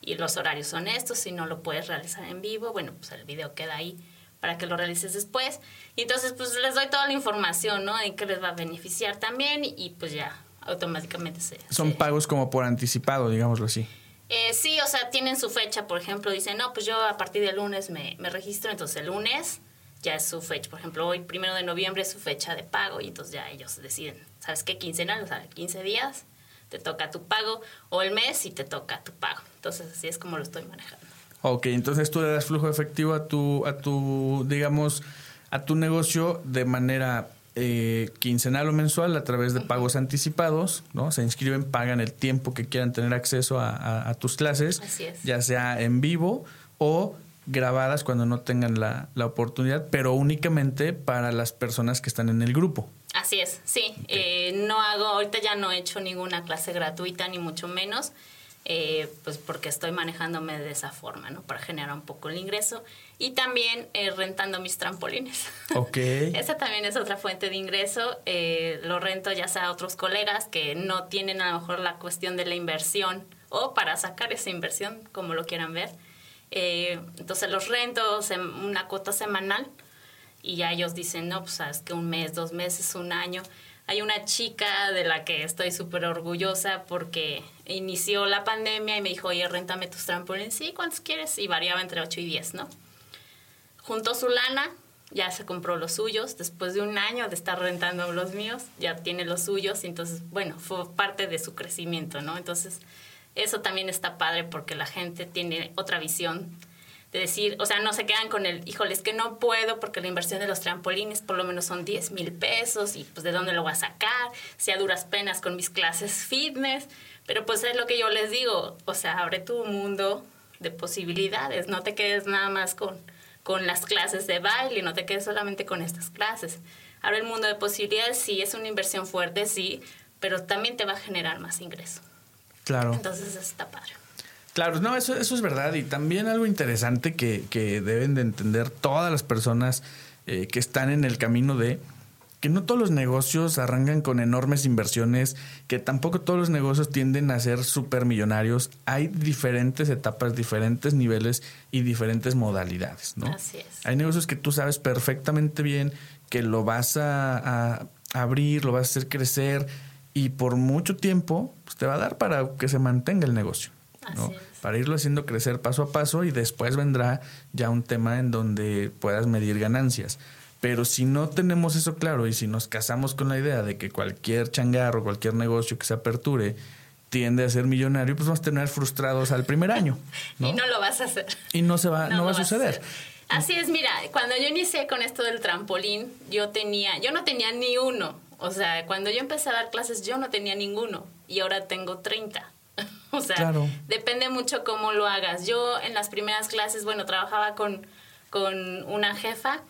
y los horarios son estos, si no lo puedes realizar en vivo, bueno, pues el video queda ahí para que lo realices después. Y entonces pues les doy toda la información, ¿no? En qué les va a beneficiar también y, y, pues ya automáticamente se... Son se- pagos como por anticipado, digámoslo así. Eh, sí, o sea, tienen su fecha, por ejemplo, dicen, no, pues yo a partir del lunes me, me registro, entonces el lunes ya es su fecha, por ejemplo, hoy primero de noviembre es su fecha de pago y entonces ya ellos deciden, ¿sabes qué? Quincenal, o sea, 15 días te toca tu pago o el mes y te toca tu pago. Entonces así es como lo estoy manejando. Ok, entonces tú le das flujo efectivo a tu, a tu, digamos, a tu negocio de manera eh, quincenal o mensual a través de pagos anticipados, ¿no? Se inscriben, pagan el tiempo que quieran tener acceso a, a- a tus clases, ya sea en vivo o grabadas cuando no tengan la, la oportunidad, pero únicamente para las personas que están en el grupo. Así es, sí. Eh, no hago, ahorita ya no he hecho ninguna clase gratuita, ni mucho menos, eh, pues porque estoy manejándome de esa forma, ¿no? Para generar un poco el ingreso. Y también eh, rentando mis trampolines. Ok. Esa también es otra fuente de ingreso. Eh, lo rento ya sea a otros colegas que no tienen a lo mejor la cuestión de la inversión o para sacar esa inversión, como lo quieran ver. Eh, entonces los rento una cuota semanal y ya ellos dicen, no, pues sabes que un mes, dos meses, un año. Hay una chica de la que estoy súper orgullosa porque inició la pandemia y me dijo, oye, réntame tus trampolines. Sí, ¿cuántos quieres? Y variaba entre 8 y 10, ¿no? Juntó su lana, ya se compró los suyos. Después de un año de estar rentando los míos, ya tiene los suyos. Y entonces, bueno, fue parte de su crecimiento, ¿no? Entonces, eso también está padre porque la gente tiene otra visión de decir, o sea, no se quedan con el, híjole, es que no puedo porque la inversión de los trampolines por lo menos son 10 mil pesos y pues de dónde lo voy a sacar, si a duras penas con mis clases fitness, pero pues es lo que yo les digo, o sea, abre tu mundo de posibilidades, no te quedes nada más con, con las clases de baile, no te quedes solamente con estas clases. Abre el mundo de posibilidades, sí, es una inversión fuerte, sí, pero también te va a generar más ingreso. Claro. Entonces está padre. Claro, no, eso, eso es verdad. Y también algo interesante que, que deben de entender todas las personas eh, que están en el camino de que no todos los negocios arrancan con enormes inversiones, que tampoco todos los negocios tienden a ser millonarios. Hay diferentes etapas, diferentes niveles y diferentes modalidades, ¿no? Así es. Hay negocios que tú sabes perfectamente bien que lo vas a, a abrir, lo vas a hacer crecer y por mucho tiempo pues, te va a dar para que se mantenga el negocio. Para irlo haciendo crecer paso a paso y después vendrá ya un tema en donde puedas medir ganancias. Pero si no tenemos eso claro y si nos casamos con la idea de que cualquier changarro, cualquier negocio que se aperture tiende a ser millonario, pues vamos a tener frustrados al primer año. ¿no? Y no lo vas a hacer. Y no se va, no, va a suceder. Así es, mira, cuando yo inicié con esto del trampolín, yo tenía, yo no tenía ni uno. O sea, cuando yo empecé a dar clases, yo no tenía ninguno. Y ahora tengo 30. o sea, Claro. depende mucho cómo lo hagas. Yo en las primeras clases, bueno, trabajaba con, con una jefa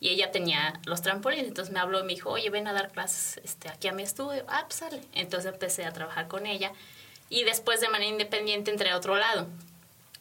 y ella tenía los trampolines. Entonces me habló y me dijo, oye, ven a dar clases este, aquí a mi estudio. Ah, pues sale. Entonces empecé a trabajar con ella. Y después de manera independiente entré a otro lado.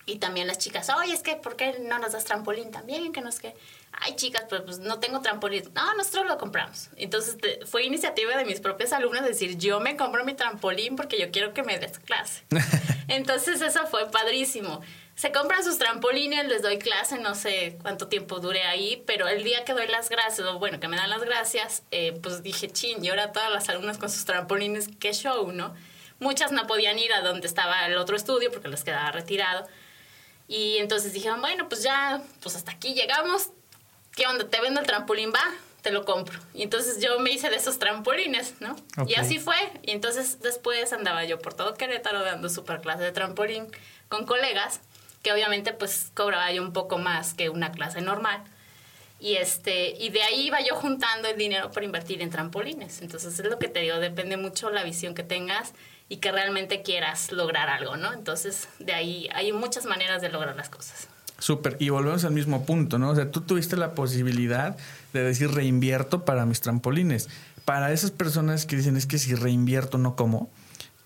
Y también las chicas, oye, es que, ¿por qué no nos das trampolín también? Que no es que, ay, chicas, pues, pues no tengo trampolín. No, nosotros lo compramos. Entonces te- fue iniciativa de mis propias alumnas decir, yo me compro mi trampolín porque yo quiero que me des clase. Entonces eso fue padrísimo. Se compran sus trampolines, les doy clase, no sé cuánto tiempo dure ahí, pero el día que doy las gracias, o bueno, que me dan las gracias, eh, pues dije, chin, y ahora todas las alumnas con sus trampolines, qué show, ¿no? Muchas no podían ir a donde estaba el otro estudio porque les quedaba retirado. Y entonces dijeron, bueno, pues ya, pues hasta aquí llegamos. ¿Qué onda? ¿Te vendo el trampolín? Va, te lo compro. Y entonces yo me hice de esos trampolines, ¿no? Ok. Y así fue. Y entonces después andaba yo por todo Querétaro dando super clase de trampolín con colegas, que obviamente pues cobraba yo un poco más que una clase normal. Y este, y de ahí iba yo juntando el dinero para invertir en trampolines. Entonces es lo que te digo, depende mucho la visión que tengas y que realmente quieras lograr algo, ¿no? Entonces, de ahí hay muchas maneras de lograr las cosas. Súper. Y volvemos al mismo punto, ¿no? O sea, tú tuviste la posibilidad de decir reinvierto para mis trampolines. Para esas personas que dicen es que si reinvierto no como,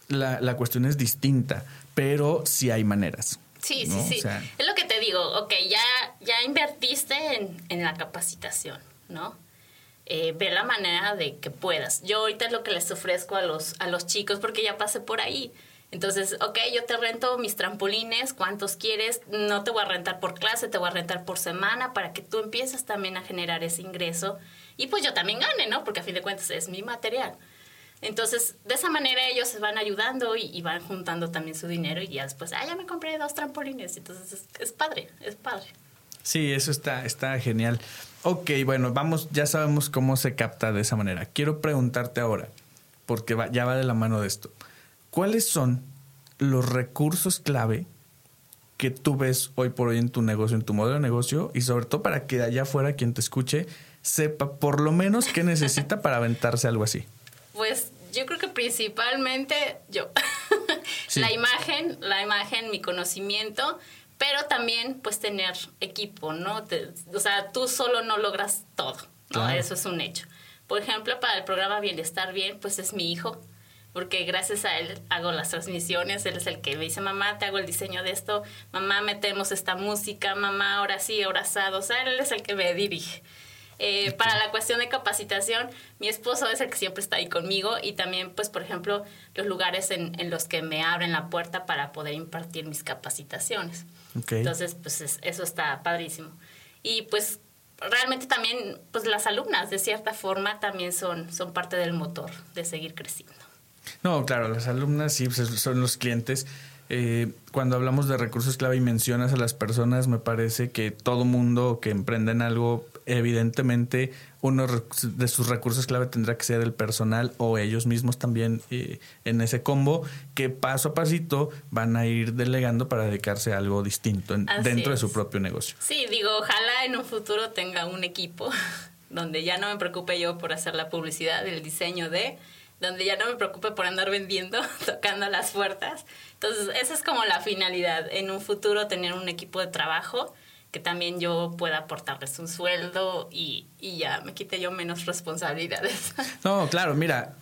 la, la cuestión es distinta, pero sí hay maneras. Sí, ¿no? sí, sí. O sea, es lo que te digo, ok, ya, ya invertiste en, en la capacitación, ¿no? Eh, ve la manera de que puedas. Yo ahorita es lo que les ofrezco a los, a los chicos porque ya pasé por ahí. Entonces, ok, yo te rento mis trampolines, ¿cuántos quieres? No te voy a rentar por clase, te voy a rentar por semana para que tú empieces también a generar ese ingreso. Y pues yo también gane, ¿no? Porque a fin de cuentas es mi material. Entonces, de esa manera ellos se van ayudando y, y van juntando también su dinero y ya después, ah, ya me compré dos trampolines. Entonces, es, padre, es padre. sí, eso está, está genial. Ok, bueno, vamos, ya sabemos cómo se capta de esa manera. Quiero preguntarte ahora, porque va- ya va de la mano de esto. ¿Cuáles son los recursos clave que tú ves hoy por hoy en tu negocio, en tu modelo de negocio, y sobre todo para que allá afuera quien te escuche sepa por lo menos qué necesita para aventarse algo así? Pues yo creo que principalmente yo. Sí. La imagen, la imagen, mi conocimiento, pero también pues tener equipo, ¿no? Te- o sea, tú solo no logras todo, ¿no? Claro. Eso es un hecho. Por ejemplo, para el programa Bienestar Bien, pues es mi hijo, porque gracias a él hago las transmisiones, él es el que me dice, mamá, te hago el diseño de esto, mamá, metemos esta música, mamá, ahora sí, ahora o sea, él es el que me dirige. Eh, para la cuestión de capacitación, mi esposo es el que siempre está ahí conmigo y también, pues, por ejemplo, los lugares en, en los que me abren la puerta para poder impartir mis capacitaciones. Ok. Entonces, pues es- eso está padrísimo. Y pues realmente también, pues las alumnas, de cierta forma, también son, son parte del motor de seguir creciendo. No, claro, las alumnas sí pues, son los clientes. Eh, cuando hablamos de recursos clave y mencionas a las personas, me parece que todo mundo que emprenda en algo, evidentemente, uno de sus recursos clave tendrá que ser el personal o ellos mismos también eh, en ese combo, que paso a pasito van a ir delegando para dedicarse a algo distinto en- dentro de su propio negocio. Sí, digo, ojalá en un futuro tenga un equipo donde ya no me preocupe yo por hacer la publicidad, el diseño de, donde ya no me preocupe por andar vendiendo, tocando las puertas. Entonces, esa es como la finalidad, en un futuro tener un equipo de trabajo que también yo pueda aportarles un sueldo y, y ya me quite yo menos responsabilidades. No, claro, mira,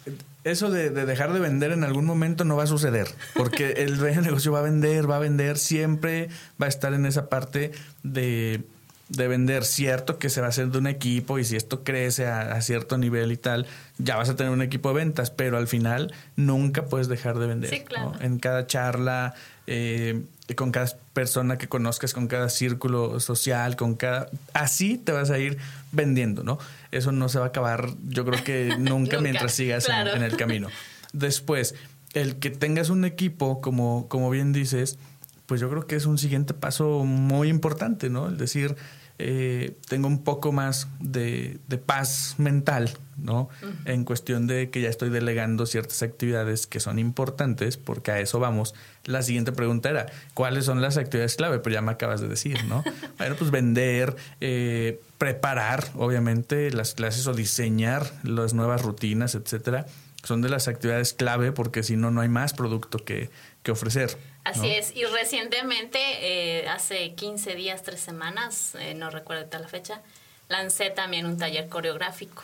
eso de, de, dejar de vender en algún momento no va a suceder, porque el dueño de negocio va a vender, va a vender, siempre va a estar en esa parte de, de vender, cierto que se va a hacer de un equipo y si esto crece a, a, cierto nivel y tal, ya vas a tener un equipo de ventas, pero al final nunca puedes dejar de vender. Sí, claro. ¿no? En cada charla, eh, con cada persona que conozcas, con cada círculo social, con cada... Así te vas a ir vendiendo, ¿no? Eso no se va a acabar, yo creo que nunca, Nunca, mientras sigas claro. en, en el camino. Después, el que tengas un equipo, como, como bien dices, pues yo creo que es un siguiente paso muy importante, ¿no? El decir, eh, tengo un poco más de, de paz mental, ¿no? En cuestión de que ya estoy delegando ciertas actividades que son importantes, porque a eso vamos. La siguiente pregunta era, ¿cuáles son las actividades clave? Pero ya me acabas de decir, ¿no? bueno, pues vender, eh, preparar, obviamente, las clases o diseñar las nuevas rutinas, etcétera. Son de las actividades clave porque si no, no hay más producto que, que ofrecer. Así ¿no? es, y recientemente, eh, hace 15 días, 3 semanas, eh, no recuerdo tal la fecha, lancé también un taller coreográfico.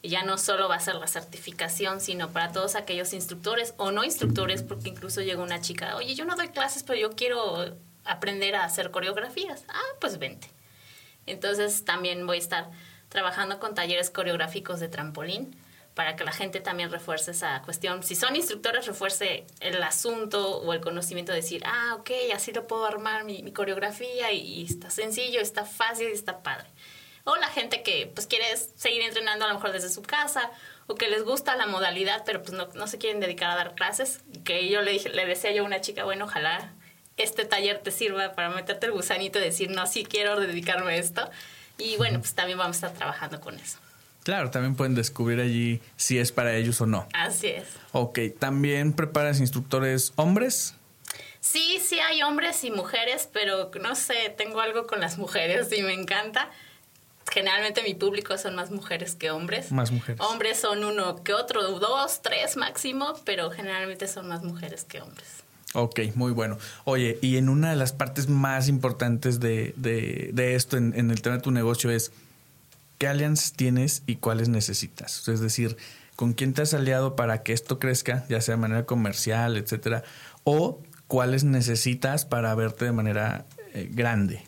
Y ya no solo va a ser la certificación, sino para todos aquellos instructores o no instructores, porque incluso llegó una chica, oye, yo no doy clases, pero yo quiero aprender a hacer coreografías. Ah, pues vente. Entonces también voy a estar trabajando con talleres coreográficos de trampolín para que la gente también refuerce esa cuestión. Si son instructores, refuerce el asunto o el conocimiento de decir, ah, ok, así lo puedo armar mi, coreografía y, está sencillo, está fácil está padre. O la gente que pues quiere seguir entrenando a lo mejor desde su casa o que les gusta la modalidad, pero pues no, no se quieren dedicar a dar clases. Que yo le, dije, le decía yo a una chica, bueno, ojalá este taller te sirva para meterte el gusanito y decir, no, sí quiero dedicarme a esto. Y bueno, pues también vamos a estar trabajando con eso. Claro, también pueden descubrir allí si es para ellos o no. Así es. Ok, ¿también preparas instructores hombres? Sí, sí hay hombres y mujeres, pero no sé, tengo algo con las mujeres y me encanta. Generalmente mi público son más mujeres que hombres. Más mujeres. Hombres son uno que otro, dos, tres máximo, pero generalmente son más mujeres que hombres. Ok, muy bueno. Oye, y en una de las partes más importantes de, de, de esto en, en, el tema de tu negocio es qué alianzas tienes y cuáles necesitas. Es decir, con quién te has aliado para que esto crezca, ya sea de manera comercial, etcétera, o cuáles necesitas para verte de manera eh, grande.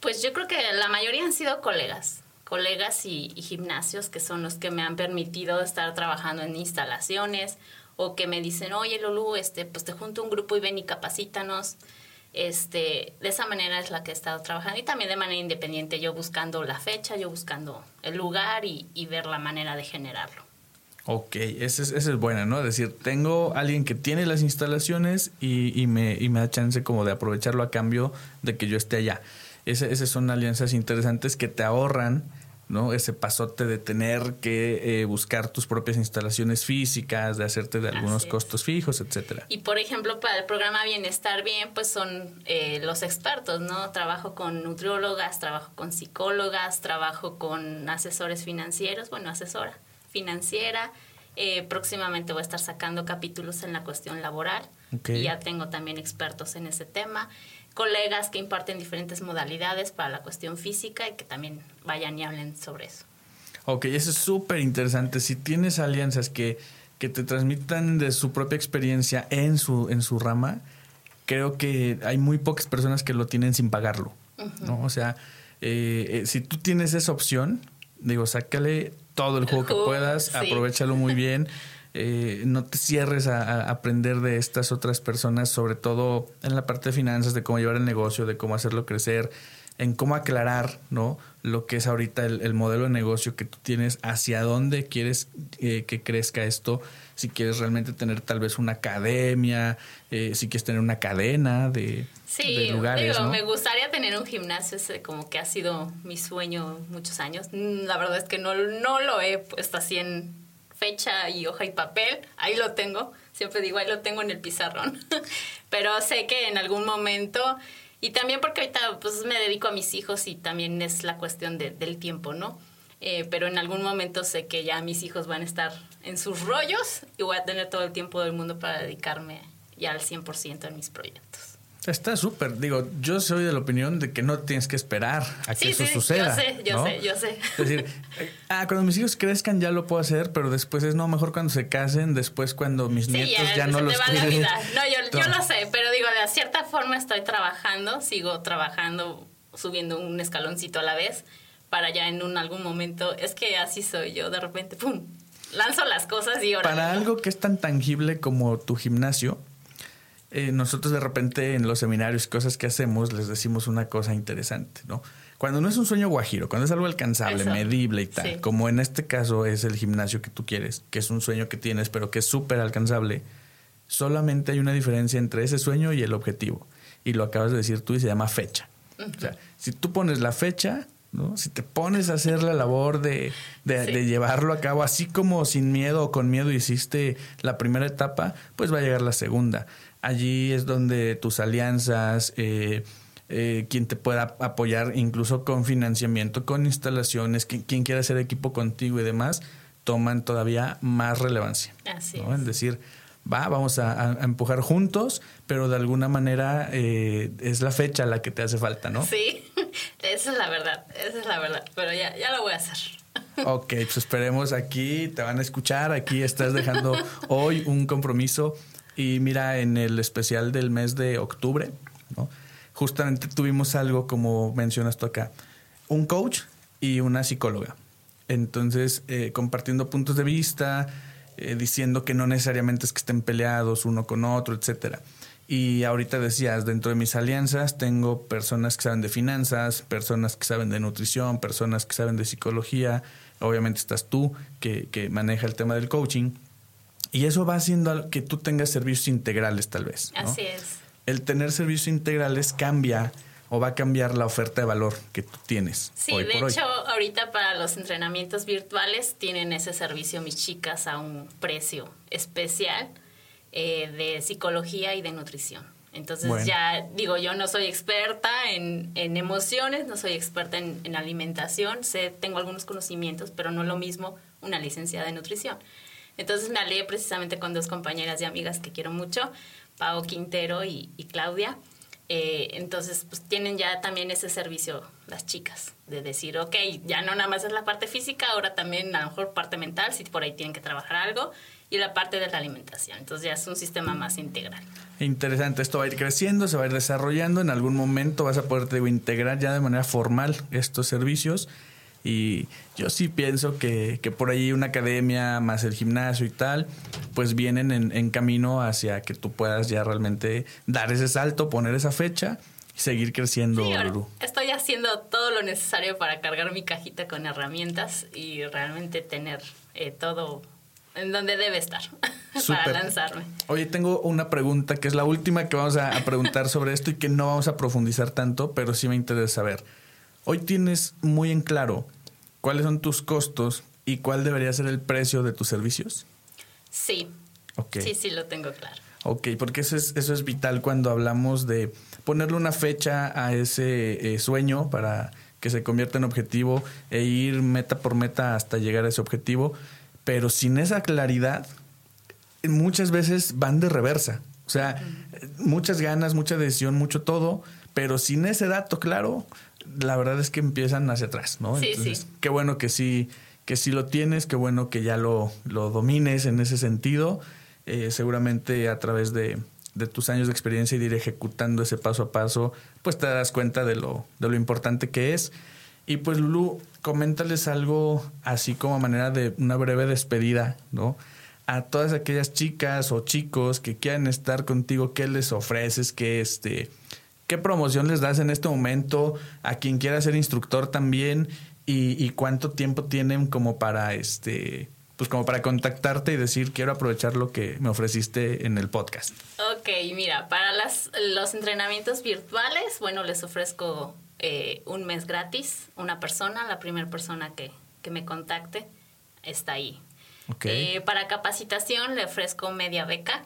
Pues yo creo que la mayoría han sido colegas, colegas y, y, gimnasios que son los que me han permitido estar trabajando en instalaciones o que me dicen, oye Lulu, este, pues te junto un grupo y ven y capacítanos. Este, de esa manera es la que he estado trabajando y también de manera independiente, yo buscando la fecha, yo buscando el lugar y, ver la manera de generarlo. Ok, esa es, esa es buena, ¿no? Es decir, tengo alguien que tiene las instalaciones y, y, me, y me da chance como de aprovecharlo a cambio de que yo esté allá. Ese, esas son alianzas interesantes que te ahorran ¿no? ese pasote de tener que eh, buscar tus propias instalaciones físicas, de hacerte de algunos costos fijos, etcétera. Y por ejemplo, para el programa Bienestar Bien, pues son eh, los expertos, ¿no? Trabajo con nutriólogas, trabajo con psicólogas, trabajo con asesores financieros, bueno, asesora financiera. Eh, próximamente voy a estar sacando capítulos en la cuestión laboral. Okay. Y ya tengo también expertos en ese tema colegas que imparten diferentes modalidades para la cuestión física y que también vayan y hablen sobre eso. Ok, eso es súper interesante. Si tienes alianzas que, que te transmitan de su propia experiencia en su, en su rama, creo que hay muy pocas personas que lo tienen sin pagarlo. Uh -huh. ¿no? O sea, eh, eh, si tú tienes esa opción, digo, sácale todo el juego que puedas, sí. aprovechalo muy bien. Eh, no te cierres a, a, aprender de estas otras personas, sobre todo en la parte de finanzas, de cómo llevar el negocio, de cómo hacerlo crecer, en cómo aclarar, ¿no? Lo que es ahorita el, el modelo de negocio que tú tienes, hacia dónde quieres eh, que crezca esto, si quieres realmente tener tal vez una academia, eh, si quieres tener una cadena de, sí, de lugares. Digo, ¿no? me gustaría tener un gimnasio, ese como que ha sido mi sueño muchos años. La verdad es que no, no lo he puesto así en fecha y hoja y papel, ahí lo tengo, siempre digo, ahí lo tengo en el pizarrón, pero sé que en algún momento, y también porque ahorita pues me dedico a mis hijos y también es la cuestión de, del tiempo, ¿no? Eh, pero en algún momento sé que ya mis hijos van a estar en sus rollos y voy a tener todo el tiempo del mundo para dedicarme ya al 100% en mis proyectos. Está súper. Digo, yo soy de la opinión de que no tienes que esperar a que eso suceda. Yo sé, yo sé, yo sé. Es decir, ah, cuando mis hijos crezcan ya lo puedo hacer, pero después es no, mejor cuando se casen, después cuando mis nietos ya, no los te No, yo, yo, lo sé, pero digo, de cierta forma estoy trabajando, sigo trabajando, subiendo un escaloncito a la vez, para ya en un algún momento, es que así soy yo, de repente, pum, lanzo las cosas y ahora. Para algo que es tan tangible como tu gimnasio, eh, nosotros de repente en los seminarios cosas que hacemos les decimos una cosa interesante, ¿no? Cuando no es un sueño guajiro, cuando es algo alcanzable, medible y tal, como en este caso es el gimnasio que tú quieres, que es un sueño que tienes, pero que es súper alcanzable, solamente hay una diferencia entre ese sueño y el objetivo. Y lo acabas de decir tú y se llama fecha. O sea, si tú pones la fecha, ¿no? Si te pones a hacer la labor de, de, llevarlo a cabo, así como sin miedo o con miedo hiciste la primera etapa, pues va a llegar la segunda. Allí es donde tus alianzas, eh, eh, quien te pueda apoyar incluso con financiamiento, con instalaciones, quien, quiera hacer equipo contigo y demás, toman todavía más relevancia. Así es. Es decir, va, vamos a, empujar juntos, pero de alguna manera eh, es la fecha la que te hace falta, ¿no? Sí, esa es la verdad, esa es la verdad, pero ya, ya lo voy a hacer. Ok, pues esperemos aquí, te van a escuchar, aquí estás dejando hoy un compromiso y mira, en el especial del mes de octubre, justamente tuvimos algo como mencionas tú acá, un coach y una psicóloga. Entonces, eh, compartiendo puntos de vista, eh, diciendo que no necesariamente es que estén peleados uno con otro, etcétera. Y ahorita decías, dentro de mis alianzas tengo personas que saben de finanzas, personas que saben de nutrición, personas que saben de psicología, obviamente estás tú que, que maneja el tema del coaching. Y eso va haciendo que tú tengas servicios integrales tal vez. Así es. El tener servicios integrales cambia o va a cambiar la oferta de valor que tú tienes. Sí, de hecho, ahorita para los entrenamientos virtuales tienen ese servicio mis chicas a un precio especial eh, de psicología y de nutrición. Entonces ya digo, yo no soy experta en, en emociones, no soy experta en, en, alimentación, sé, tengo algunos conocimientos, pero no lo mismo una licenciada de nutrición. Entonces me alié precisamente con dos compañeras y amigas que quiero mucho, Pau Quintero y, Claudia. Eh, entonces, pues tienen ya también ese servicio las chicas, de decir, ok, ya no nada más es la parte física, ahora también a lo mejor parte mental, si por ahí tienen que trabajar algo, y la parte de la alimentación. Entonces ya es un sistema más integral. Interesante, esto va a ir creciendo, se va a ir desarrollando, en algún momento vas a poder integrar ya de manera formal estos servicios y yo sí pienso que, que, por ahí una academia más el gimnasio y tal, pues vienen en, camino hacia que tú puedas ya realmente dar ese salto, poner esa fecha y seguir creciendo. estoy haciendo todo lo necesario para cargar mi cajita con herramientas y realmente tener eh, todo en donde debe estar para lanzarme. Oye, tengo una pregunta que es la última que vamos a, a preguntar sobre esto y que no vamos a profundizar tanto, pero sí me interesa saber. Hoy tienes muy en claro cuáles son tus costos y cuál debería ser el precio de tus servicios. Sí. Sí, sí, lo tengo claro. Ok, porque eso es, eso es vital cuando hablamos de ponerle una fecha a ese eh, sueño para que se convierta en objetivo e ir meta por meta hasta llegar a ese objetivo, pero sin esa claridad, muchas veces van de reversa. O sea, muchas ganas, mucha decisión, mucho todo, pero sin ese dato claro, la verdad es que empiezan hacia atrás, ¿no? Sí, sí. Qué bueno que sí, que sí lo tienes, qué bueno que ya lo, lo domines en ese sentido. Eh, seguramente a través de, de, tus años de experiencia y de ir ejecutando ese paso a paso, pues te das cuenta de lo, de lo importante que es. Y pues Lulu, coméntales algo así como a manera de una breve despedida, ¿no? A todas aquellas chicas o chicos que quieran estar contigo, ¿qué les ofreces? ¿Qué este ¿Qué promoción les das en este momento a quien quiera ser instructor también? Y, cuánto tiempo tienen como para este pues como para contactarte y decir quiero aprovechar lo que me ofreciste en el podcast. Ok, mira, para las, los entrenamientos virtuales, bueno, les ofrezco eh, un mes gratis, una persona, la primera persona que, que me contacte está ahí. Okay. Eh, para capacitación le ofrezco media beca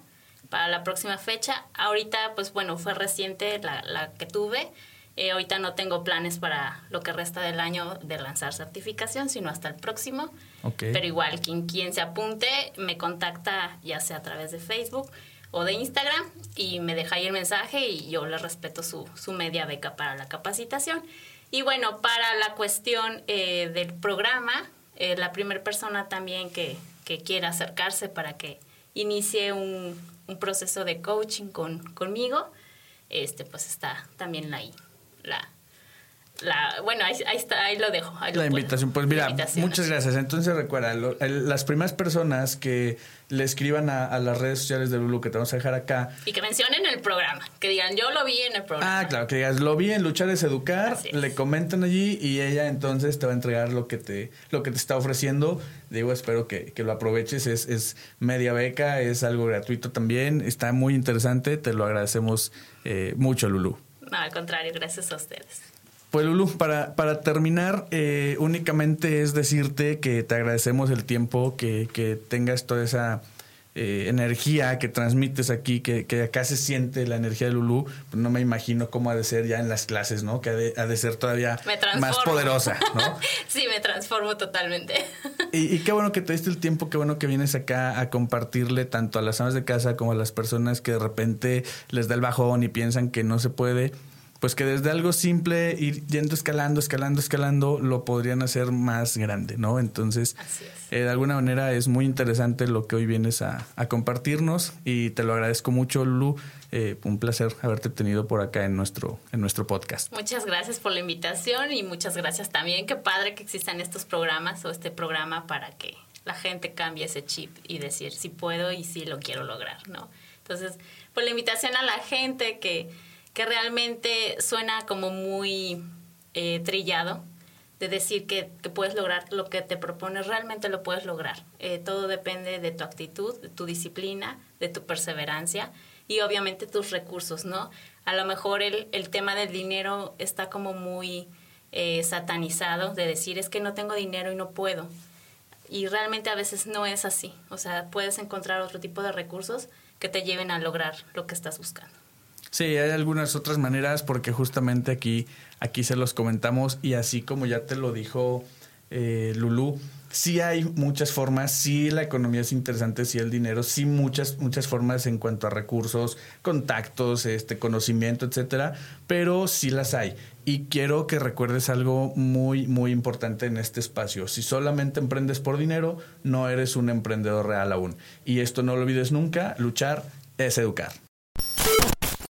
para la próxima fecha. Ahorita, pues bueno, fue reciente la, la que tuve. Eh, ahorita no tengo planes para lo que resta del año de lanzar certificación, sino hasta el próximo. Pero igual, quien, quien se apunte me contacta ya sea a través de Facebook o de Instagram y me deja ahí el mensaje y yo le respeto su, su media beca para la capacitación. Y bueno, para la cuestión eh, del programa, eh, la primera persona también que, que, quiera acercarse para que inicie un, un proceso de coaching con, conmigo, este, pues está también ahí la, la, bueno, ahí, está, ahí lo dejo. la invitación, pues mira, muchas gracias. Entonces recuerda, las primeras personas que le escriban a, las redes sociales de Lulu que te vamos a dejar acá. Y que mencionen el programa, que digan, yo lo vi en el programa. Ah, claro, que digas, lo vi en Luchar es Educar, le comentan allí y ella entonces te va a entregar lo que te, lo que te está ofreciendo. Digo, espero que, lo aproveches, es, es media beca, es algo gratuito también, está muy interesante, te lo agradecemos eh, mucho, Lulu. No, al contrario, gracias a ustedes. Pues Lulu, para, para terminar, eh, únicamente es decirte que te agradecemos el tiempo, que, que tengas toda esa eh, energía que transmites aquí, que, que, acá se siente la energía de Lulu. Pues no me imagino cómo ha de ser ya en las clases, ¿no? Que ha de, ser todavía más poderosa, ¿no? sí, me transformo totalmente. y, y, qué bueno que te diste el tiempo, qué bueno que vienes acá a compartirle tanto a las amas de casa como a las personas que de repente les da el bajón y piensan que no se puede pues que desde algo simple, ir yendo escalando, escalando, escalando, lo podrían hacer más grande, ¿no? Entonces, eh, de alguna manera es muy interesante lo que hoy vienes a, compartirnos y te lo agradezco mucho, Lulu. Eh, un placer haberte tenido por acá en nuestro, en nuestro podcast. Muchas gracias por la invitación y muchas gracias también. Qué padre que existan estos programas o este programa para que la gente cambie ese chip y decir si puedo y si lo quiero lograr, ¿no? Entonces, por la invitación a la gente que que realmente suena como muy eh, trillado, de decir que, puedes lograr lo que te propones, realmente lo puedes lograr. Eh, todo depende de tu actitud, de tu disciplina, de tu perseverancia y obviamente tus recursos, ¿no? A lo mejor el, el tema del dinero está como muy eh, satanizado, de decir es que no tengo dinero y no puedo. Y realmente a veces no es así. O sea, puedes encontrar otro tipo de recursos que te lleven a lograr lo que estás buscando. Sí, hay algunas otras maneras porque justamente aquí, aquí se los comentamos y así como ya te lo dijo eh, Lulú, sí hay muchas formas, sí la economía es interesante, sí el dinero, sí muchas, muchas formas en cuanto a recursos, contactos, este, conocimiento, etcétera, pero sí las hay. Y quiero que recuerdes algo muy, muy importante en este espacio. Si solamente emprendes por dinero, no eres un emprendedor real aún. Y esto no lo olvides nunca, luchar es educar.